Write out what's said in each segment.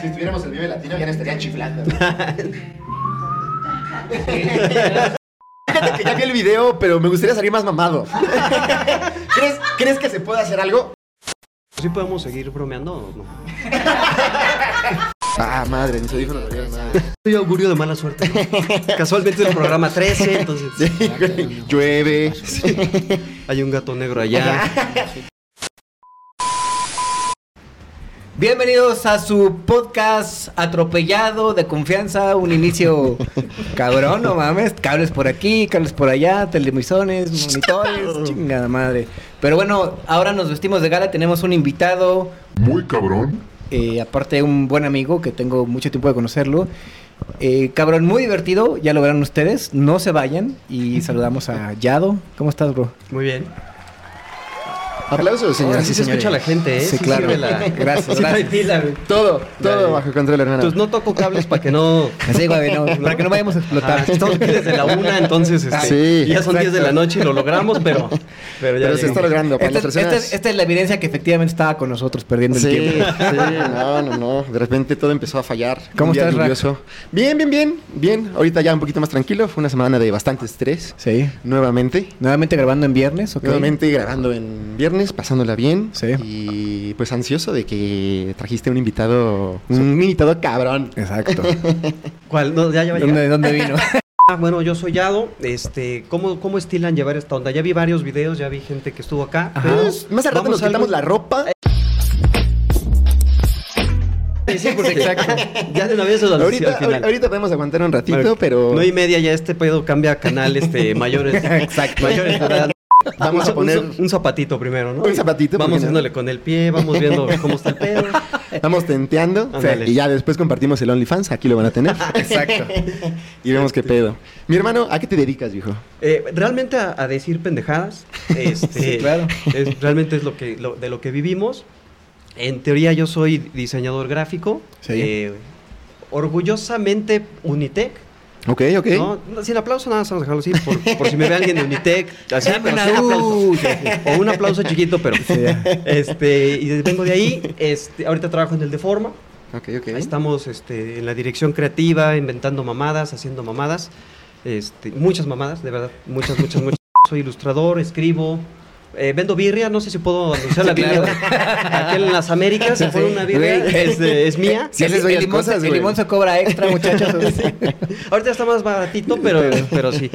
Si estuviéramos en Vive Latino ya no estarían chiflando. Fíjate que ya vi el video, pero me gustaría salir más mamado. ¿Crees, ¿Crees que se puede hacer algo? ¿Sí podemos seguir bromeando o no? Ah, madre, mis audífonos valieron madre. Soy augurio de mala suerte. ¿no? Casualmente es el programa 13, entonces Sí. Llueve. hay un gato negro allá. Bienvenidos a su podcast atropellado de confianza, un inicio cabrón, no mames, cables por aquí, cables por allá, televisiones, monitores, chingada madre. Pero bueno, ahora nos vestimos de gala, tenemos un invitado, Muy cabrón. eh, aparte un buen amigo que tengo mucho tiempo de conocerlo. Eh, cabrón, muy divertido, ya lo verán ustedes, no se vayan y saludamos a Yado. ¿Cómo estás, bro? Muy bien. Aplausos, señoras Así y se señores. escucha la gente, ¿eh? Sí, claro. la- Gracias, Sí gracias. pila. Todo, todo bajo control, hermano. Entonces no toco cables para que no... Así, güey, no, para que no vayamos a explotar. Ah, estamos aquí desde la una, entonces este, Sí, ya son 10 de la noche y lo logramos, pero... Pero ya Pero se está logrando. Para Esta, las esta- es la evidencia que efectivamente estaba con nosotros perdiendo el Sí, tiempo. sí, no, no, no. De repente todo empezó a fallar. ¿Cómo estás, Ra? lluvioso. Bien, bien, bien, bien. Ahorita ya un poquito más tranquilo. Fue una semana de bastante estrés. Sí. Nuevamente. Nuevamente grabando en viernes, ¿ok? Nuevamente grabando en viernes, pasándola bien. Sí. Y pues ansioso de que trajiste un invitado, un invitado cabrón. Exacto. ¿Cuál? No, ya, ya va a llegar. ¿Dónde, dónde vino? Ah, bueno, yo soy Yado. Este, ¿cómo, ¿Cómo estilan llevar esta onda? Ya vi varios videos, ya vi gente que estuvo acá. Ajá. pero Pues, más al rato vamos nos quitamos la ropa. Sí, porque exacto. Ya de una vez al, Ahorita, al final. ahorita podemos aguantar un ratito, pero No y media ya este pedo cambia a canal este mayores. Exacto. Mayores de edad. Vamos Un- a poner- un, un zapatito primero, ¿no? Un zapatito, ¿por Vamos no? haciéndole con el pie, vamos viendo cómo está el pedo. estamos tenteando. Y ya después compartimos el OnlyFans. Aquí lo van a tener. Exacto. y vemos qué pedo. Mi hermano, ¿a qué te dedicas, viejo? Eh, realmente a, a decir pendejadas. Este, Sí, claro. es- realmente es lo que lo- de lo que vivimos. En teoría yo soy diseñador gráfico. Sí. eh, orgullosamente Unitec. Ok, ok. ¿no? Sin aplauso, nada, vamos a dejarlo así. Por, por si me ve alguien de Unitec. Así, pero sin aplauso. O un aplauso chiquito, pero. Este, y vengo de ahí. Este, ahorita trabajo en el Deforma. Ok, ok. Ahí estamos este, en la dirección creativa, inventando mamadas, haciendo mamadas. Este, muchas mamadas, de verdad. Muchas, muchas, muchas. Soy ilustrador, escribo. Eh, vendo birria, no sé si puedo anunciar la birria. Aquí en las Américas, se fue una birria, es, mía. Sí, haces el, cosas, limón se cobra extra, muchachos. Ahorita está más baratito, pero, pero sí.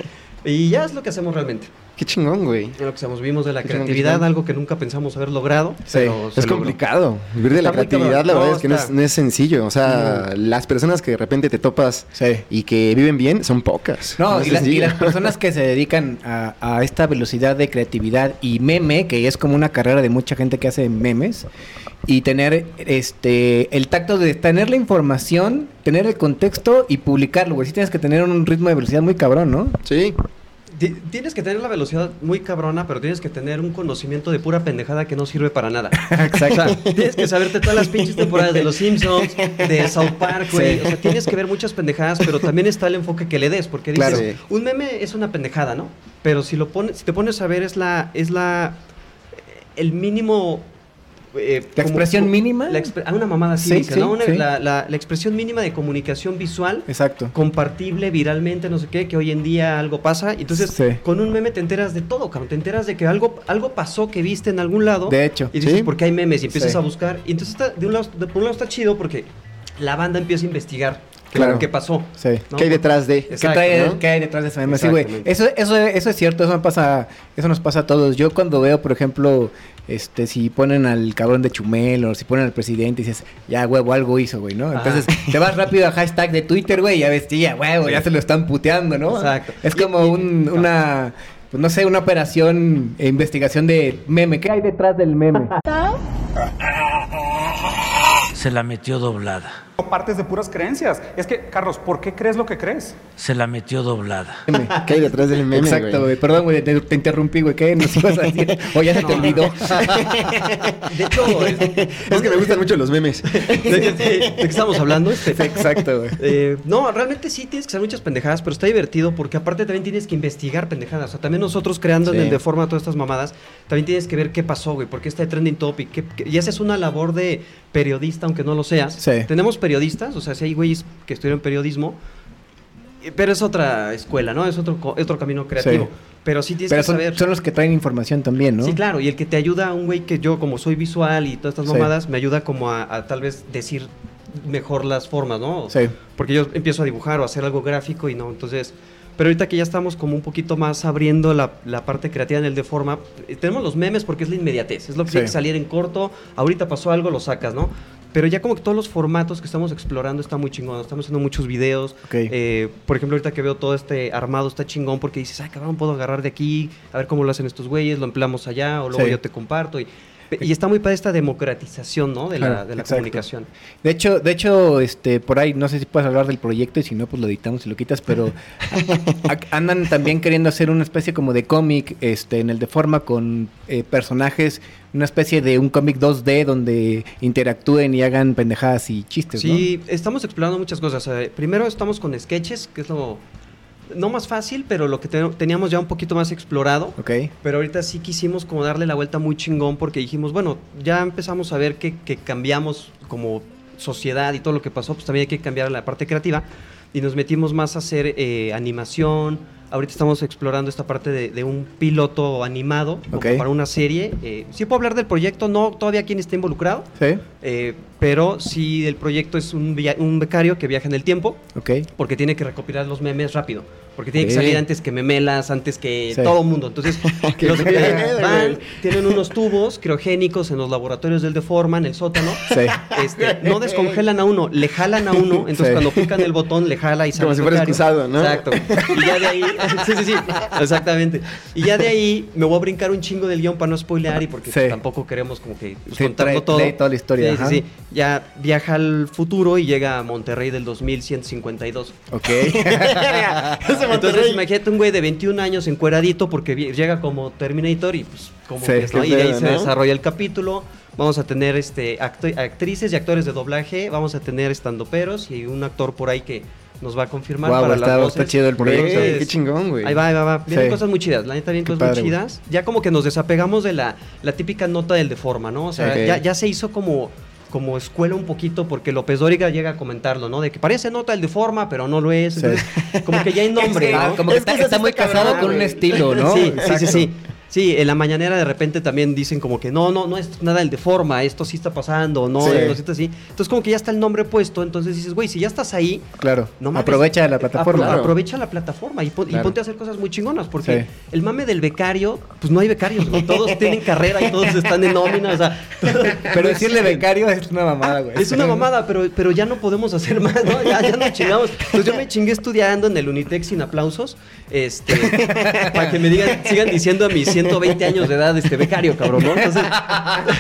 Y ya es lo que hacemos realmente. Qué chingón, güey. Es lo que hacemos. Vivimos de la Qué creatividad, chingón. algo que nunca pensamos haber logrado. Sí, pero Es logró. complicado. Vivir de la creatividad, la verdad No, es que no es, no sencillo. O sea, las personas que de repente te topas Sí. y que viven bien son pocas. No, es y, la- y las personas que se dedican a, a esta velocidad de creatividad y meme, que es como una carrera de mucha gente que hace memes, y tener este el tacto de tener la información, tener el contexto y publicarlo, güey. Sí tienes que tener un ritmo de velocidad muy cabrón, ¿no? Sí. Ti- Tienes que tener la velocidad muy cabrona, pero tienes que tener un conocimiento de pura pendejada que no sirve para nada. Exacto. O sea, tienes que saberte todas las pinches temporadas de Los Simpsons, de South Park, güey. Sí. O sea, tienes que ver muchas pendejadas, pero también está el enfoque que le des, porque dices, Claro. Sí. un meme es una pendejada, ¿no? Pero si lo pones, si te pones a ver, es la, es la, el mínimo. Eh, ¿La expresión mínima? La expre- ah, una mamada Sí, ¿no? Una- sí. la, la- la expresión mínima de comunicación visual Exacto. compartible viralmente, no sé qué, que hoy en día algo pasa. Entonces, con un meme te enteras de todo, cabrón. Te enteras de que algo, algo pasó que viste en algún lado. De hecho. Y dices. ¿por qué hay memes? Y empiezas a buscar. Y entonces, está, de, un lado, de por un lado está chido porque la banda empieza a investigar Claro. qué pasó. Sí. ¿no? ¿Qué hay detrás de? ¿Qué, Exacto, trae- ¿no? qué hay detrás de ese meme? Sí, güey. Eso, eso, eso es cierto, eso me pasa, eso nos pasa a todos. Yo cuando veo, por ejemplo, este, si ponen al cabrón de Chumel o si ponen al presidente y dices, ya huevo, algo hizo, güey, ¿no? Entonces te vas rápido a hashtag de Twitter, güey, y ya ves, ya huevo, ya se lo están puteando, ¿no? Exacto. Es como y- un, una, pues no sé, una operación e investigación de meme. ¿Qué hay detrás del meme? Se la metió doblada. O partes de puras creencias. Es que, Carlos, ¿por qué crees lo que crees? Se la metió doblada. ¿Qué hay detrás del meme, Exacto, güey. Perdón, güey, te, te interrumpí, güey. ¿Qué nos ibas a decir? O ya se te olvidó. De hecho, es, Es que me gustan mucho los memes. ¿de, qué- de qué estamos hablando? Este, Exacto, güey. Eh, no, realmente sí tienes que hacer muchas pendejadas, pero está divertido porque aparte también tienes que investigar pendejadas. O sea, también nosotros creando Sí. en el de forma todas estas mamadas, también tienes que ver qué pasó, güey, por qué está de trending topic. qué- qué- y esa es una labor de periodista, aunque no lo seas. Sí. Tenemos periodistas, o sea, si hay güeyes que estudiaron periodismo, eh, pero es otra escuela, ¿no? Es otro, otro camino creativo. Sí. Pero sí tienes Pero que son, saber. son los que traen información también, ¿no? Sí, claro, y el que te ayuda, un güey que yo, como soy visual y todas estas Sí. mamadas, me ayuda como a, a tal vez decir mejor las formas, ¿no? Sí. Porque yo empiezo a dibujar o a hacer algo gráfico y no, entonces... Pero ahorita que ya estamos como un poquito más abriendo la, la parte creativa en el de forma, eh, tenemos los memes porque es la inmediatez, es lo que Sí. tiene que salir en corto, ahorita pasó algo, lo sacas, ¿no? Pero ya como que todos los formatos que estamos explorando está muy chingón, estamos haciendo muchos videos. Eh, por ejemplo, ahorita que veo todo este armado está chingón porque dices, ay, cabrón, puedo agarrar de aquí, a ver cómo lo hacen estos güeyes, lo empleamos allá, o luego Sí. yo te comparto. Y, y está muy para esta democratización, ¿no? De la, de la comunicación. De hecho, de hecho, este, por ahí, no sé si puedes hablar del proyecto y si no, pues lo editamos y lo quitas, pero andan también queriendo hacer una especie como de cómic, este, en el de forma con eh, personajes, una especie de un cómic 2D donde interactúen y hagan pendejadas y chistes, Sí, estamos explorando muchas cosas. Eh, primero estamos con sketches, que es lo no más fácil, pero lo que te- teníamos ya un poquito más explorado. Ok. Pero ahorita sí quisimos como darle la vuelta muy chingón porque dijimos, bueno, ya empezamos a ver que, que cambiamos como sociedad y todo lo que pasó, pues también hay que cambiar la parte creativa y nos metimos más a hacer eh, animación. Ahorita estamos explorando esta parte de, de un piloto animado para una serie. Eh, sí puedo hablar del proyecto, no todavía quién está involucrado, Sí, eh, pero sí el proyecto es un, un becario que viaja en el tiempo ok. porque tiene que recopilar los memes rápido. Porque tiene que salir antes que Memelas, antes que Sí. todo mundo. Entonces, los pedo, van, tienen unos tubos criogénicos en los laboratorios del Deforma, en el sótano. Sí. Este, no descongelan a uno, le jalan a uno. Entonces, Sí. cuando pican el botón, le jala y sale. Como si fuera excusado, ¿no? Exacto. Y ya de ahí. sí, sí, sí. Exactamente. Y ya de ahí me voy a brincar un chingo del guion para no spoilear y porque tampoco queremos como que pues, Sí, contarlo trae- todo. trae toda la historia, Sí, sí. Ya viaja al futuro y llega a Monterrey del 2152. Ok. Entonces, imagínate un güey de 21 años encueradito porque llega como Terminator y pues como Sí, que ¿no? Y de ahí se desarrolla el capítulo. Vamos a tener este actrices y actores de doblaje, vamos a tener estandoperos y un actor por ahí que nos va a confirmar Guau, para está- las voces. está chido el proyecto. Entonces, qué chingón, güey. Ahí va, ahí va, va. Vienen Sí. cosas muy chidas, la neta vienen cosas padre, muy chidas. Ya como que nos desapegamos de la, la típica nota del deforma, ¿no? O sea, ya se hizo como como escuela un poquito porque López Dóriga llega a comentarlo, ¿no? De que parece nota del deforma, pero no lo es. Sí. Entonces, como que ya hay nombre, ¿no? como que Es que está, muy casado con un estilo, ¿no? Sí, sí, sí, sí. Sí, en la mañanera de repente también dicen como que no, no, no es nada el de forma, esto sí está pasando, no, Sí. esto sí está así. Entonces como que ya está el nombre puesto, entonces dices, güey, si ya estás ahí, Claro. no mames, Aprovecha la plataforma. apro- Aprovecha la plataforma y, pon- y ponte a hacer cosas muy chingonas, porque Sí. el mame del becario, pues no hay becarios, güey, todos tienen carrera y todos están en nómina, o sea, Pero decirle becario es una mamada, güey. es una mamada, pero, pero ya no podemos hacer más, ¿no? Ya, ya nos chingamos. Entonces yo me chingué estudiando en el Unitec sin aplausos, este, para que me digan, sigan diciendo a mis 120 años de edad, este becario, cabrón, ¿no? Entonces,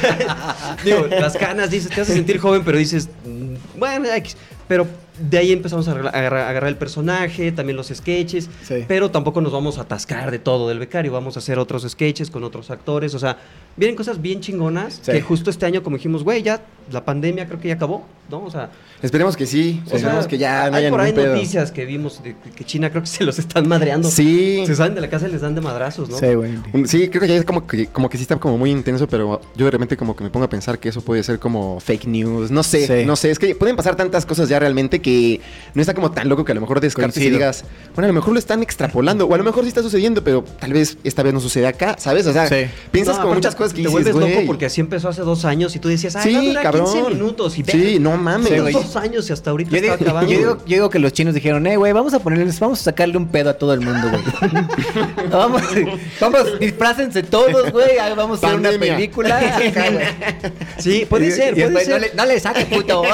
digo, las canas, dices, te hace sentir joven, pero dices, mm, bueno, X. Pero de ahí empezamos a agarrar, el personaje, también los sketches, Sí. pero tampoco nos vamos a atascar de todo del becario, vamos a hacer otros sketches con otros actores, o sea, vienen cosas bien chingonas Sí. que justo este año como dijimos, güey, ya la pandemia creo que ya acabó, ¿no? O sea, Esperemos que sí. o sea, Esperemos que ya no hay por ahí pedo. noticias que vimos de que China creo que se los están madreando. Sí. Se salen de la casa y les dan de madrazos, ¿no? Sí, güey. Sí, creo que ya es como que, como que sí está como muy intenso, pero yo de repente como que me pongo a pensar que eso puede ser como fake news. No sé, Sí. no sé. Es que pueden pasar tantas cosas ya realmente que no está como tan loco que a lo mejor descartes y digas, bueno, a lo mejor lo están extrapolando, o a lo mejor sí está sucediendo, pero tal vez esta vez no sucede acá, ¿sabes? O sea, Sí. piensas No, como muchas cosas que te dices, vuelves loco porque así empezó hace dos años y tú decías, ay, Sí, cabrón. 15 minutos y Sí, no mames. Sí, dos años y hasta ahorita Yo digo, está acabando. yo digo- yo digo que los chinos dijeron, eh, güey, vamos a ponerles, vamos a sacarle un pedo a todo el mundo, güey. vamos, vamos, disfrácense todos, güey, ah, vamos a hacer una película. Acá. Sí, puede Y- ser, y puede ser. No le, no le saques, puto.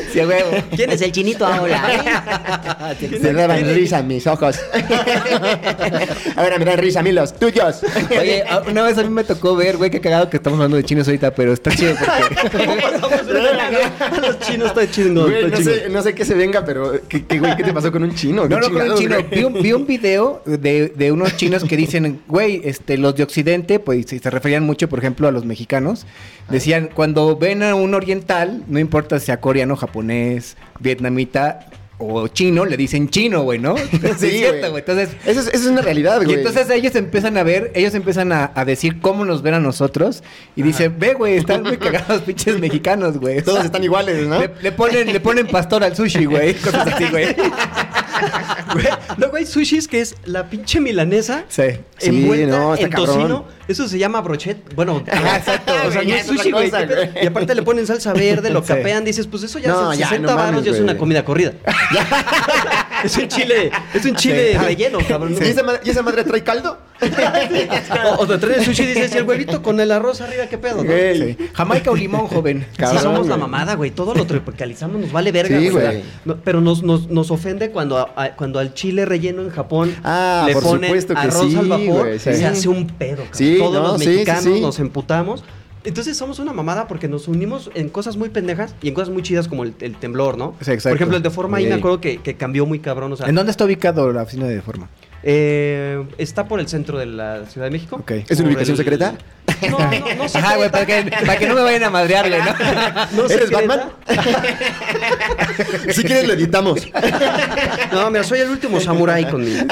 Sí, a huevo. ¿Quién es el chinito ahora? Se daban risa mis ojos. Ahora me dan risa a mí los tuyos. Oye, a- una vez a mí me tocó ver, güey, qué cagado que estamos hablando de chinos ahorita, pero está chido porque... ¿Cómo pasamos de a los chinos? Está chingón, Güey, está no, chingón. sé, no sé qué se venga, pero ¿qué, qué, güey, ¿qué te pasó con un chino? No, ¿Qué no, con un chino. Vi un, vi un video de, de unos chinos que dicen, güey, este, los de Occidente, pues se referían mucho, por ejemplo, a los mexicanos. Decían, cuando ven a un oriental, no importa si sea coreano, japonés, vietnamita o chino, le dicen chino, güey, ¿no? Sí, es cierto, güey. Entonces, Eso es, eso es una realidad, güey. y entonces ellos empiezan a ver, ellos empiezan a, a decir cómo nos ven a nosotros y dicen, ve, güey, están muy cagados pinches mexicanos, güey. Todos están iguales, ¿no? Le, le ponen, le ponen pastor al sushi, güey. Cosas así, güey. Güey, Luego hay sushis que es la pinche milanesa Sí. Sí, envuelta no, está en cabrón. tocino. Eso se llama brochet. Bueno, exacto. O sea, no ya es sushi, güey. Y aparte le ponen salsa verde, lo Sí. capean. Dices, pues eso ya No, son ya, 60 no mames, baros, ya es una comida corrida. es un chile, es un chile Sí. relleno, cabrón. ¿Y, esa madre, ¿Y esa madre trae caldo? O, o te sushi y dices, y el huevito con el arroz arriba, ¿qué pedo? no? Güey. Sí. Jamaica o limón, joven. Cabrón, sí, somos la mamada, güey. Todo lo tropicalizamos, nos vale verga, Sí, güey. O sea, güey. no- pero nos, nos, nos ofende cuando, a- cuando al chile relleno en Japón Ah, le por ponen arroz sí, al vapor, güey, sí. se hace un pedo. cabrón. Sí, Todos no, los sí, sí, mexicanos sí. nos emputamos. Entonces somos una mamada porque nos unimos en cosas muy pendejas y en cosas muy chidas como el, el temblor, ¿no? Sí, exacto. Por ejemplo, el de forma ahí me acuerdo que, que cambió muy cabrón. O sea, ¿En dónde está ubicado la oficina de forma? Eh, está por el centro de la Ciudad de México. Ok. ¿Es una ubicación el- secreta? No, no, no secreta. Ajá, güey, para que, para que no me vayan a madrear, güey, ¿no? No ¿Eres secreta. Batman? si quieres lo editamos. No, mira, soy el último samurái conmigo.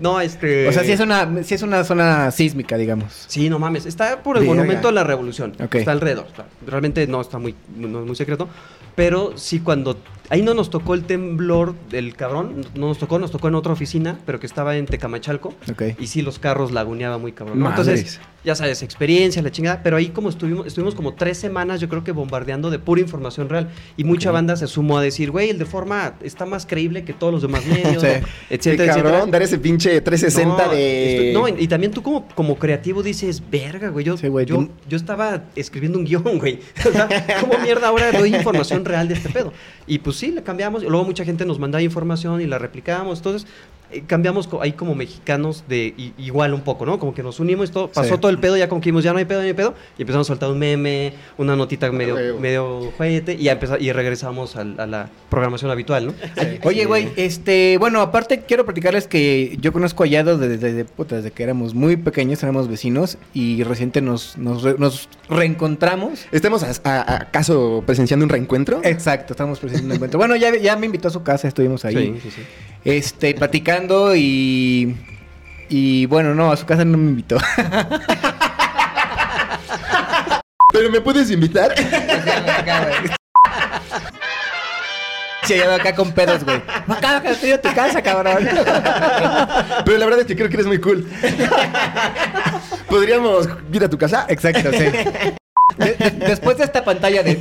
No, este. O sea, sí es una, sí es una zona sísmica, digamos. Sí, no mames. Está por el Verga. monumento a la revolución. Ok. Está alrededor. Realmente no está muy, no es muy secreto. Pero sí, cuando. Ahí no nos tocó el temblor del cabrón. No nos tocó, nos tocó en otra oficina, pero que estaba en Tecamachalco. Ok. Y sí, los carros laguneaba muy cabrón. ¿no? Entonces, ya sabes, experiencia, la chingada. Pero ahí, como estuvimos, estuvimos como tres semanas, yo creo que bombardeando de pura información real. Y mucha banda se sumó a decir, güey, el de forma está más creíble que todos los demás medios, Sí. Etcétera, cabrón, etcétera. dar ese pinche 360 No, de... esto- no, y, y también tú como, como creativo dices, verga, güey. Yo, Sí, güey, yo, estaba escribiendo un guion, güey. O sea, ¿Cómo mierda ahora doy información real de este pedo? Y pues sí, le cambiamos. Y luego mucha gente nos mandaba información y la replicábamos. Entonces, eh, cambiamos ahí como mexicanos de i- igual un poco, ¿no? Como que nos unimos y todo. Pasó Sí. todo el pedo, ya como que ya no hay pedo, no hay pedo. Y empezamos a soltar un meme, una notita medio, huevo. medio juguete. Y, ya y regresamos al- a, la programación habitual, ¿no? Oye, güey, este, bueno, aparte quiero platicarles que yo conozco a Yado desde, desde, puta, desde que éramos muy pequeños, éramos vecinos y reciente nos, nos, re- nos reencontramos. ¿Estamos a- a- acaso presenciando un reencuentro? Exacto, estamos presentes en un encuentro. Bueno, ya, ya me invitó a su casa, estuvimos ahí, Sí, sí, sí. Este, platicando y, y bueno, no, a su casa no me invitó. ¿Pero me puedes invitar? Se lleva acá con pedos, güey. Acá, acá, estoy a tu casa, cabrón. Pero la verdad es que creo que eres muy cool. ¿Podríamos ir a tu casa? Exacto, sí. De- de- después de esta pantalla de...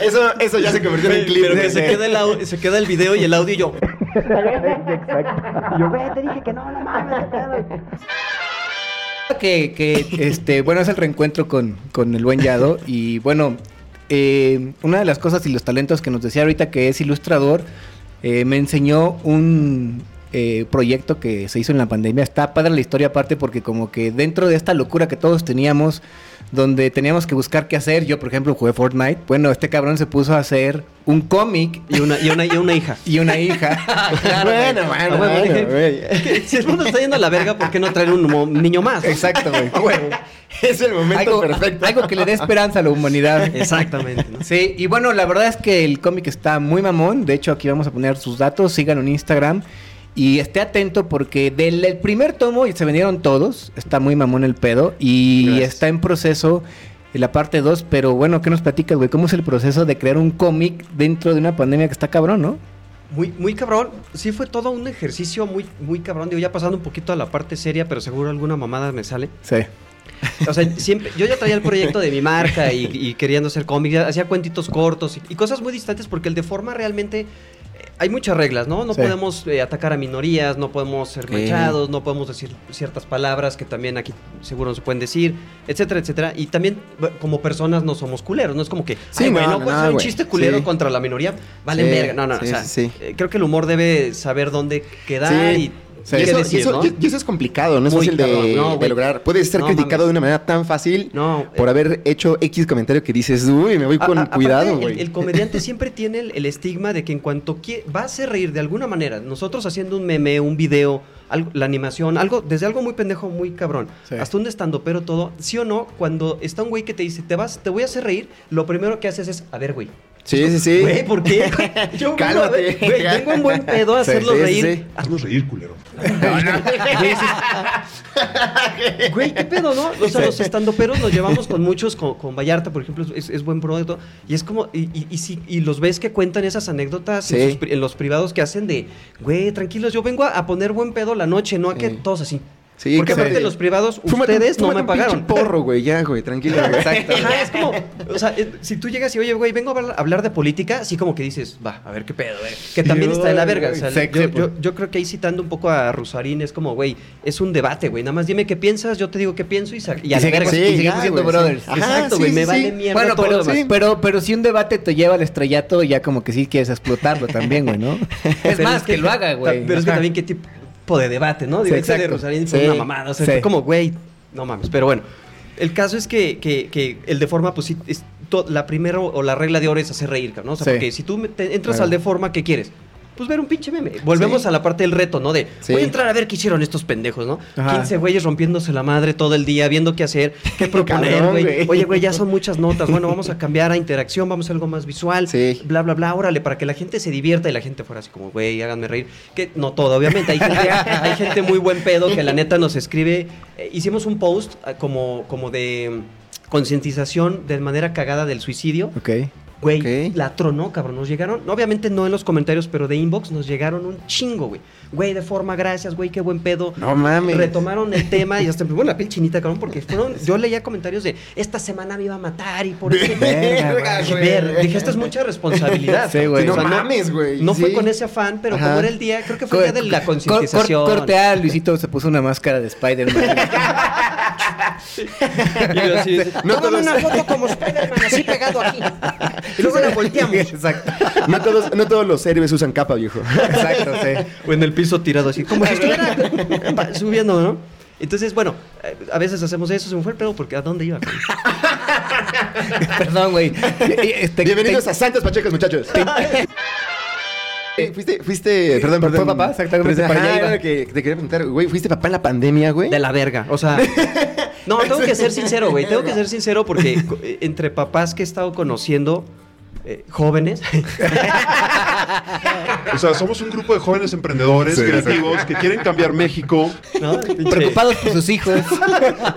Eso, eso ya se convirtió en clip. Pero que se queda, el au- se queda el video y el audio y yo. que, que, este, bueno, es el reencuentro con, con el buen Yado. Y bueno, eh, una de las cosas y los talentos que nos decía ahorita que es ilustrador, eh, me enseñó un eh, proyecto que se hizo en la pandemia. Está padre la historia aparte porque como que dentro de esta locura que todos teníamos, donde teníamos que buscar qué hacer, yo por ejemplo jugué Fortnite, bueno, este cabrón se puso a hacer un cómic Y una, y una, y una hija. y una hija. Claro, Bueno, bueno, Ah, bueno, bueno, dije. Si el mundo está yendo a la verga, ¿por qué no traer un niño más? Exacto, güey. Es el momento Algo, perfecto. algo que le dé esperanza a la humanidad. Exactamente. ¿no? Sí, y bueno, la verdad es que el cómic está muy mamón. De hecho, aquí vamos a poner sus datos. Síganlo en Instagram. Y esté atento porque del el primer tomo y se vendieron todos. Está muy mamón el pedo. Y Gracias. está en proceso la parte 2. Pero bueno, ¿qué nos platicas, güey? ¿Cómo es el proceso de crear un cómic dentro de una pandemia que está cabrón, no? Muy, muy cabrón. Sí fue todo un ejercicio muy, muy cabrón. Digo, ya pasando un poquito a la parte seria, pero seguro alguna mamada me sale. Sí. O sea, siempre, yo ya traía el proyecto de mi marca y, y queriendo hacer cómics, hacía cuentitos cortos y, y cosas muy distantes porque el de forma realmente, hay muchas reglas, ¿no? No Sí. podemos eh, atacar a minorías, no podemos ser manchados, no podemos decir ciertas palabras que también aquí seguro no se pueden decir, etcétera, etcétera. Y también como personas no somos culeros, no es como que, Sí, sí, no, no, no, puedes no, hacer un chiste culero Sí. contra la minoría, vale Sí, verga. No, no, sí, o sea, sí, sí. eh, creo que el humor debe saber dónde quedar Sí. y Y eso, y decir, eso- ¿no? y- y eso es complicado, no es Muy fácil de, no, de lograr. Puedes ser No criticado mames. de una manera tan fácil No, por eh, haber hecho X comentario que dices, uy, me voy con a- cuidado, el- güey. El, comediante siempre tiene el, el estigma de que en cuanto quie- va a hacer reír de alguna manera, nosotros haciendo un meme, un video, algo, la animación, algo, desde algo muy pendejo, muy cabrón, Sí. hasta un estando, pero todo, sí o no, cuando está un güey que te dice, te vas, te voy a hacer reír, lo primero que haces es, a ver, güey. Sí, sí, sí. Güey, ¿por qué? Yo Cálmate. güey, vengo en buen pedo a Sí, hacerlos sí, reír. sí. Haznos reír, culero. Güey, ¿qué pedo, no? O sea, los estandoperos nos llevamos con muchos, con, con Vallarta, por ejemplo, es, es buen producto. Y es como, y, y, y si- y los ves que cuentan esas anécdotas en, Sí. sus pri- en los privados que hacen de, güey, tranquilos, yo vengo a, a poner buen pedo la noche, no a que Sí. todos así. Sí, Porque que- aparte de los privados, Fúmate ustedes no fúmate me un pinche pagaron. porro, güey, ya, güey, tranquilo. güey. Exacto. Ajá, es como, o sea, eh, si tú llegas y, oye, güey, vengo a hablar, de política, así como que dices, va, a ver qué pedo, güey. Que también está de la verga. O sea, Sexy, yo, pues. yo- yo creo que ahí citando un poco a Rusarín, es como, güey, es un debate, güey. Nada más dime qué piensas, yo te digo qué pienso y, y Y a la verga. y seguimos ya, siendo brothers. sí. Ajá, Exacto, sí, güey, me sí, vale sí. mierda Bueno, todo pero, lo demás. sí, pero, pero si un debate te lleva al estrellato, ya como que sí quieres explotarlo también, güey, ¿no? Es más, que, lo haga, güey. Pero es que también qué tipo de debate, ¿no? Sí, Digo, ese de. Rosarín fue Sí, una mamada. O sea, sí. fue como, güey, no mames. Pero bueno, el caso es que, que, que el de forma, pues sí, es to- la primera o la regla de oro es hacer reír, ¿no? O sea, Sí. porque si tú te entras Claro. al de forma, ¿qué quieres? Pues ver un pinche meme. Volvemos Sí. a la parte del reto, ¿no? De Sí. voy a entrar a ver qué hicieron estos pendejos, ¿no? Ajá. 15 güeyes rompiéndose la madre todo el día, viendo qué hacer, qué proponer, güey. Oye, güey, ya son muchas notas. Bueno, vamos a cambiar a interacción, vamos a algo más visual Sí. bla, bla, bla, órale, para que la gente se divierta y la gente fuera así como, güey, háganme reír. Que no todo, obviamente. Hay gente, hay gente muy buen pedo que la neta nos escribe. Eh, hicimos un post ah, como, como de mm, concientización de manera cagada del suicidio. Ok. Güey, la tronó, cabrón. Nos llegaron, obviamente no en los comentarios, pero de inbox nos llegaron un chingo, güey. Güey, de forma, gracias, güey, qué buen pedo. No mames. Retomaron el tema y hasta me pone la piel chinita, cabrón, porque fueron, yo leía comentarios de, esta semana me iba a matar y por eso... Verga, güey. ver, dije, esto es mucha responsabilidad. Sí, güey. No mames, güey, No fue con ese afán, pero Ajá. como era el día, creo que fue el día de la Cor- concientización. cor- corte A, Luisito se puso una máscara de Spider-Man. Y yo así, No tómame todos- una foto como Spider-Man, así pegado aquí. Y luego la volteamos. Exacto. No todos, no todos los héroes usan capa, viejo. Exacto, sí. O en el piso tirado así, como si estuviera subiendo, ¿no? Entonces, bueno, eh, a veces hacemos eso, se me fue el pedo porque ¿a dónde iba? Perdón, güey. Este, Bienvenidos te- a Santos Pachecos, muchachos. Eh, fuiste, fuiste, perdón, Fue perdón. papá, exactamente, Pero, para allá iba. que te quería preguntar, güey, ¿fuiste papá en la pandemia, güey? De la verga. O sea, no, tengo que ser sincero, güey. Tengo que ser sincero porque eh, entre papás que he estado conociendo, eh, jóvenes, O sea, somos un grupo de jóvenes emprendedores, Sí, creativos, que quieren cambiar México. Preocupados por sus hijos.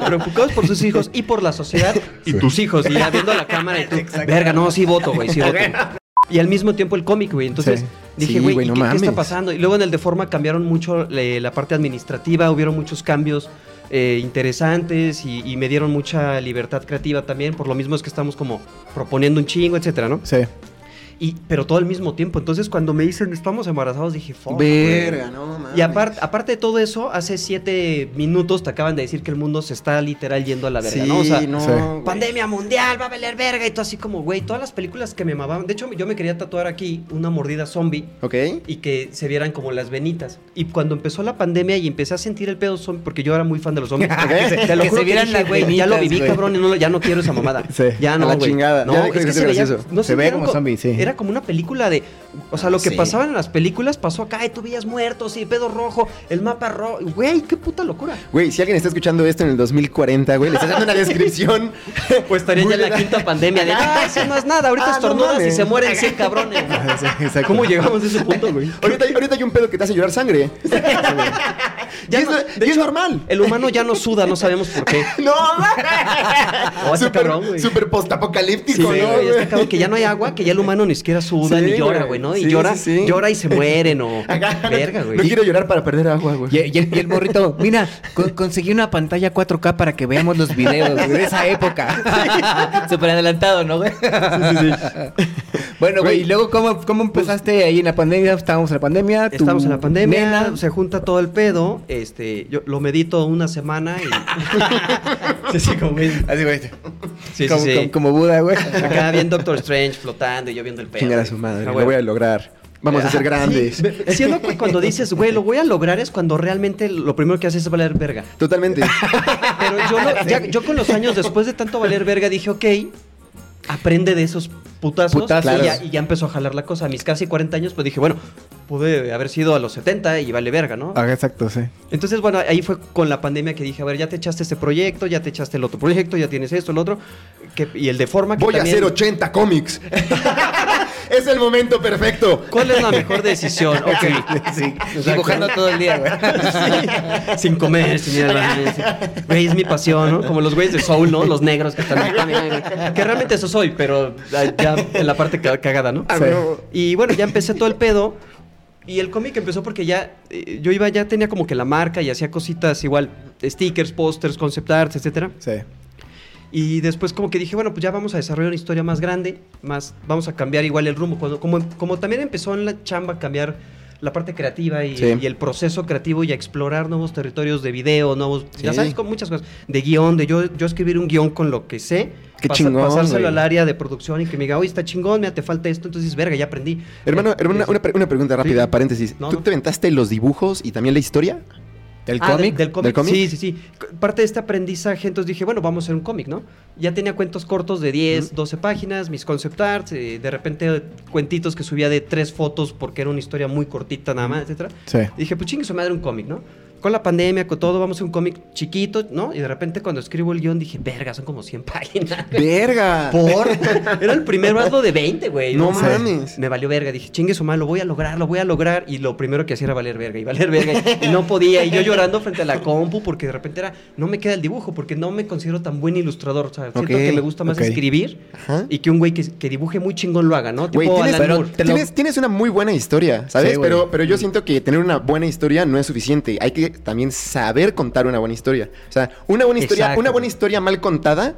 preocupados por sus hijos y por la sociedad y tus hijos. Y ya viendo la cámara y tú, verga, no, sí voto, güey, sí voto. Y al mismo tiempo el cómic, güey. Entonces Sí. dije, güey, güey, ¿y no qué, qué está pasando? Y luego en el de forma cambiaron mucho eh, la parte administrativa, hubieron muchos cambios eh, interesantes y, y me dieron mucha libertad creativa también. Por lo mismo es que estamos como proponiendo un chingo, etcétera, ¿no? Sí. Y, pero todo al mismo tiempo. Entonces, cuando me dicen estamos embarazados, dije, fuck. güey". Verga, no mames. Y aparte, aparte de todo eso, hace siete minutos te acaban de decir que el mundo se está literal yendo a la verga, Sí, ¿no? O sea, no, sí. güey. pandemia mundial, va a valer verga y todo así como, güey, todas las películas que me mamaban. De hecho, yo me quería tatuar aquí una mordida zombie ¿Ok? y que se vieran como las venitas. Y cuando empezó la pandemia y empecé a sentir el pedo zombie, porque yo era muy fan de los zombies, Que se- te lo que juro se vieran dije, las güey, ya lo viví, cabrón, y no, lo- ya no quiero esa mamada. Sí. Ya A no, la chingada. No, Ya es que se veía, no Se ve como co- zombie, sí. Era como una película de, o sea, lo que Sí. pasaba en las películas pasó acá, y tú veías muertos y pedo rojo, el mapa rojo, güey, qué puta locura. Güey, si alguien está escuchando esto en el 2040, güey, le estás dando una descripción. Pues estaría ya en la quinta pandemia de, ah, eso no es nada, ahorita Ah, no estornudas y mames. se mueren 100 cabrones. Exacto. ¿Cómo llegamos a ese punto, güey? ahorita, ahorita hay un pedo que te hace llorar sangre. Ya y es, no- de y es hecho, normal. El humano ya no suda, no sabemos por qué. No, Oh, super, cabrón, güey. super Sí, postapocalíptico, güey, ¿no? está güey? cabrón que ya no hay agua, que ya el humano ni siquiera suda Sí, ni llora, güey. ¿no? Y Sí, llora, sí, sí. llora y se mueren o Acá, verga, güey. No quiero llorar para perder agua, güey. Y, y el, y el morrito, mira, con- conseguí una pantalla 4K para que veamos los videos güey, de esa época. Súper adelantado, ¿no, güey? bueno, güey, y luego, ¿cómo, cómo empezaste ahí en la pandemia? Estábamos en la pandemia. tu Estamos en la pandemia, nena- se junta todo el pedo, este, yo lo medito una semana y... sí, sí, como. Así, güey. Sí, como, sí. como- como Buda, güey. Acá viendo Doctor Strange flotando y yo viendo el pedo. Chingar a su madre, Ah, lo voy a lograr. Vamos a ser Ah, grandes. sí, Siendo que cuando dices, güey, lo voy a lograr es cuando realmente lo primero que haces es valer verga. Totalmente. Pero yo, no- ya- yo con los años, después de tanto valer verga, dije, ok, aprende de esos putazos. Putazos. Y, ya, y ya empezó a jalar la cosa. A mis casi 40 años, pues dije, bueno, pude haber sido a los 70 y vale verga, ¿no? Ah, exacto, sí. Entonces, bueno, ahí fue con la pandemia que dije, a ver, ya te echaste este proyecto, ya te echaste el otro proyecto, ya tienes esto, el otro. que- y el de forma que Voy a hacer 80 cómics. es el momento perfecto. ¿Cuál es la mejor decisión? Ok. Sí, dibujando todo el día, güey. Sí, sin comer, sin ir sí. Güey, es mi pasión, ¿no? Como los güeyes de Soul, ¿no? Los negros que están ahí. Que realmente eso soy, pero ya en la parte ca- cagada, ¿no? Sí. no. Y bueno, ya empecé todo el pedo. Y el cómic empezó porque ya eh, yo iba, ya tenía como que la marca y hacía cositas igual, stickers, pósters, concept arts, etcétera. Sí. Y después como que dije, bueno, pues ya vamos a desarrollar una historia más grande, más vamos a cambiar igual el rumbo. Cuando, como, como también empezó en la chamba a cambiar la parte creativa y, Sí. y el proceso creativo y a explorar nuevos territorios de video, nuevos, ya sabes, con muchas cosas, de guion, de yo, yo escribir un guion con lo que sé, Qué chingón, pasárselo güey. al área de producción y que me diga, oye, está chingón, mira, te falta esto, entonces, verga, ya aprendí. Hermano, Eh, hermano, una, una pregunta rápida, Sí. paréntesis. No, ¿Tú no. te aventaste los dibujos y también la historia? ¿El Ah, cómic? del cómic. ¿Del cómic? Sí, sí, sí. Parte de este aprendizaje, entonces dije, bueno, vamos a hacer un cómic, ¿no? Ya tenía cuentos cortos de 10, 12 páginas, mis concept arts, eh, de repente cuentitos que subía de tres fotos porque era una historia muy cortita nada más, etcétera. Sí. Dije, pues chingue su madre un cómic, ¿no? Con la pandemia, con todo, vamos a hacer un cómic chiquito, ¿no? Y de repente cuando escribo el guion dije, verga, son como 100 páginas. ¡Verga! ¿Por? Era el primer hazlo de 20, güey. No mames. Me valió verga. Dije, chingue su madre, lo voy a lograr, lo voy a lograr. Y lo primero que hacía era valer verga y valer verga. Y no podía. Y yo llorando frente a la compu porque de repente era, no me queda el dibujo porque no me considero tan buen ilustrador. O sea, siento Ok, que me gusta más escribir Ajá. y que un güey que, que dibuje muy chingón lo haga, ¿no? Güey, Tipo tienes, Alan pero Moore. te lo- tienes, tienes una muy buena historia, ¿sabes? Sí, pero, pero yo siento que tener una buena historia no es suficiente. Hay que también saber contar una buena historia. O sea, una buena historia, Exacto. una buena historia mal contada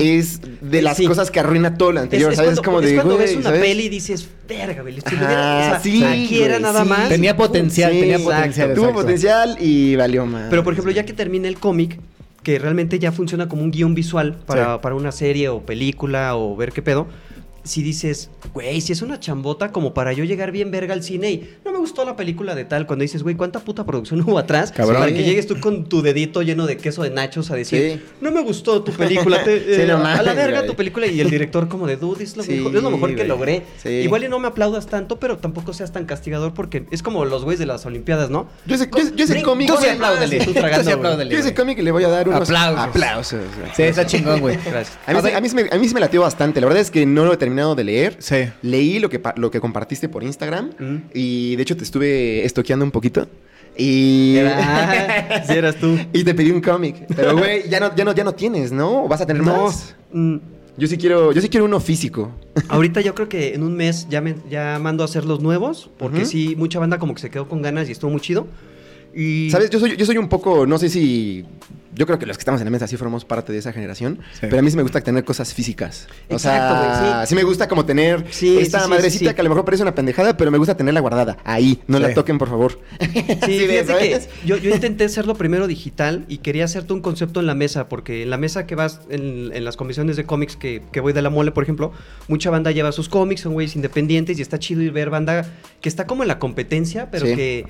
es de las Sí. cosas que arruina todo lo anterior, es ¿sabes? cuando, es como es de, cuando güey, ves una ¿sabes? peli y dices, verga, güey. Si lo Ajá, hubiera- o sea, sí, aquí era nada sí. más. Tenía potencial, Sí, tenía exacto. potencial. Tuvo exacto. potencial y valió más. Pero por ejemplo, ya que termina el cómic, que realmente ya funciona como un guion visual para, Sí. para una serie o película o ver qué pedo, si dices, güey, si es una chambota como para yo llegar bien verga al cine y no me gustó la película de tal, cuando dices, güey, ¿cuánta puta producción hubo atrás? Cabrón. Para que llegues tú con tu dedito lleno de queso de nachos a decir, Sí. no me gustó tu película, te- Sí, eh, no a la verga güey. tu película y el director como de, dude, es lo, Sí, mejor, es lo mejor que güey. logré. Sí. Igual y no me aplaudas tanto, pero tampoco seas tan castigador porque es como los güeyes de las Olimpiadas, ¿no? yo ese, yo, yo ese cómic... tú sí güey, apláudale, tú tragando, Tú sí güey. apláudale, Yo ese güey. cómic le voy a dar unos Aplausos. aplausos. Sí, está chingón, güey. Gracias. A mí, se- a, mí se me, a mí se me latió bastante. La verdad es que no lo he terminado de leer. Sí. Leí lo que, lo que compartiste por Instagram. Mm. Y de hecho te estuve estoqueando un poquito. Y. Era- si eras tú. y te pedí un cómic. Pero, güey, ya no, ya, no, ya no tienes, ¿no? ¿O ¿Vas a tener No. más? Mm, Yo sí quiero, yo sí quiero uno físico. Ahorita yo creo que en un mes ya, me, ya mando a hacer los nuevos, porque sí, mucha banda como que se quedó con ganas y estuvo muy chido. Y ¿Sabes? Yo soy, yo soy un poco, no sé si. Yo creo que los que estamos en la mesa sí formamos parte de esa generación. Sí. Pero a mí sí me gusta tener cosas físicas. O Exacto, sea, güey, sí. sí. me gusta como tener Sí, esta sí, sí, madrecita sí, sí. que a lo mejor parece una pendejada, pero me gusta tenerla guardada. Ahí. No Sí. la toquen, por favor. Sí, fíjate que yo, yo intenté hacerlo primero digital y quería hacerte un concepto en la mesa, porque en la mesa que vas en, en las comisiones de cómics que, que voy de la mole, por ejemplo, mucha banda lleva sus cómics, son güeyes independientes y está chido ir ver banda que está como en la competencia, pero Sí. que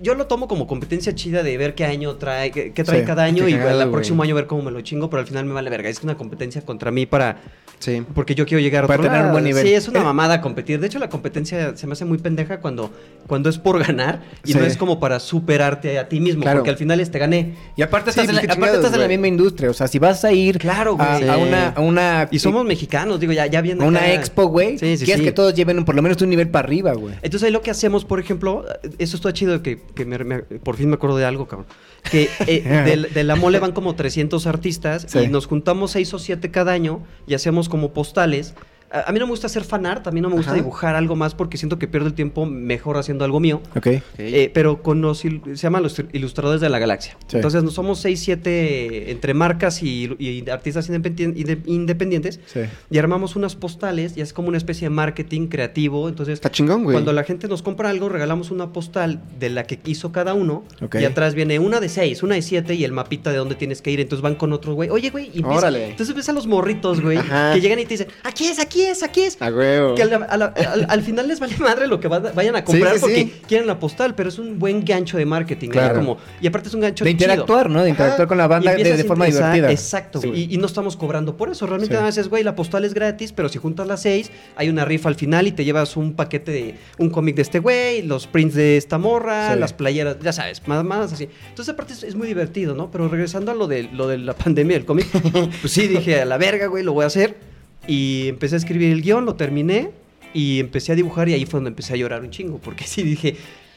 yo lo tomo como competencia chida de ver qué año trae, qué, qué trae Sí, cada año y cagado, el próximo año ver cómo me lo chingo, pero al final me vale verga. Es una competencia contra mí para... Sí. Porque yo quiero llegar a Para otro tener un buen nivel. Sí, es una Eh. mamada competir. De hecho, la competencia se me hace muy pendeja cuando, cuando es por ganar y Sí. no es como para superarte a ti mismo. Claro. Porque al final es te gané. Y aparte Sí, estás, en, pues, la, qué aparte estás en la misma industria. O sea, si vas a ir Claro, a, güey. a una, a una Y somos mexicanos, digo, ya, ya viene a una acá. expo, güey, Sí, sí, quieres sí. que todos lleven por lo menos un nivel para arriba, güey. Entonces ahí lo que hacemos, por ejemplo, eso está chido que, que me- me- por fin me acuerdo de algo, cabrón. Que eh, de, de la mole van como 300 artistas Sí. y nos juntamos 6 o 7 cada año y hacemos como postales. A, a mí no me gusta hacer fanart, a mí no me gusta Ajá. dibujar algo más porque siento que pierdo el tiempo mejor haciendo algo mío. Ok. Eh, pero con los se llaman los ilustradores de la galaxia. Sí. Entonces no somos 6, 7 entre marcas y, y artistas independien- inde- independientes Sí. y armamos unas postales y es como una especie de marketing creativo. Entonces Está chingón, güey. cuando la gente nos compra algo, regalamos una postal de la que hizo cada uno. Ok. Y atrás viene una de seis, una de siete y el mapita de dónde tienes que ir. Entonces van con otro güey. Oye, güey. y empieza- Órale. Entonces ves a los morritos, güey, Ajá. que llegan y te dicen, aquí es, aquí es, aquí es. A huevo. Que al, a la- al- al final les vale madre lo que va- vayan a comprar Sí, sí, porque sí. quieren la postal, pero es un buen gancho de marketing. ¿no? Claro. Como, y aparte es un gancho De chido. interactuar, ¿no? De interactuar Ajá. con la banda de, forma divertida. Exacto. Y, y no estamos cobrando por eso. Realmente nada más es, güey, la postal es gratis, pero si juntas las seis, hay una rifa al final y te llevas un paquete de un cómic de este güey, los prints de esta morra, las playeras, ya sabes, más, más así. Entonces, aparte es, es muy divertido, ¿no? Pero regresando a lo de, lo de la pandemia del cómic, pues sí, dije, a la verga, güey, lo voy a hacer. Y empecé a escribir el guion, lo terminé y empecé a dibujar y ahí fue donde empecé a llorar un chingo, porque sí dije...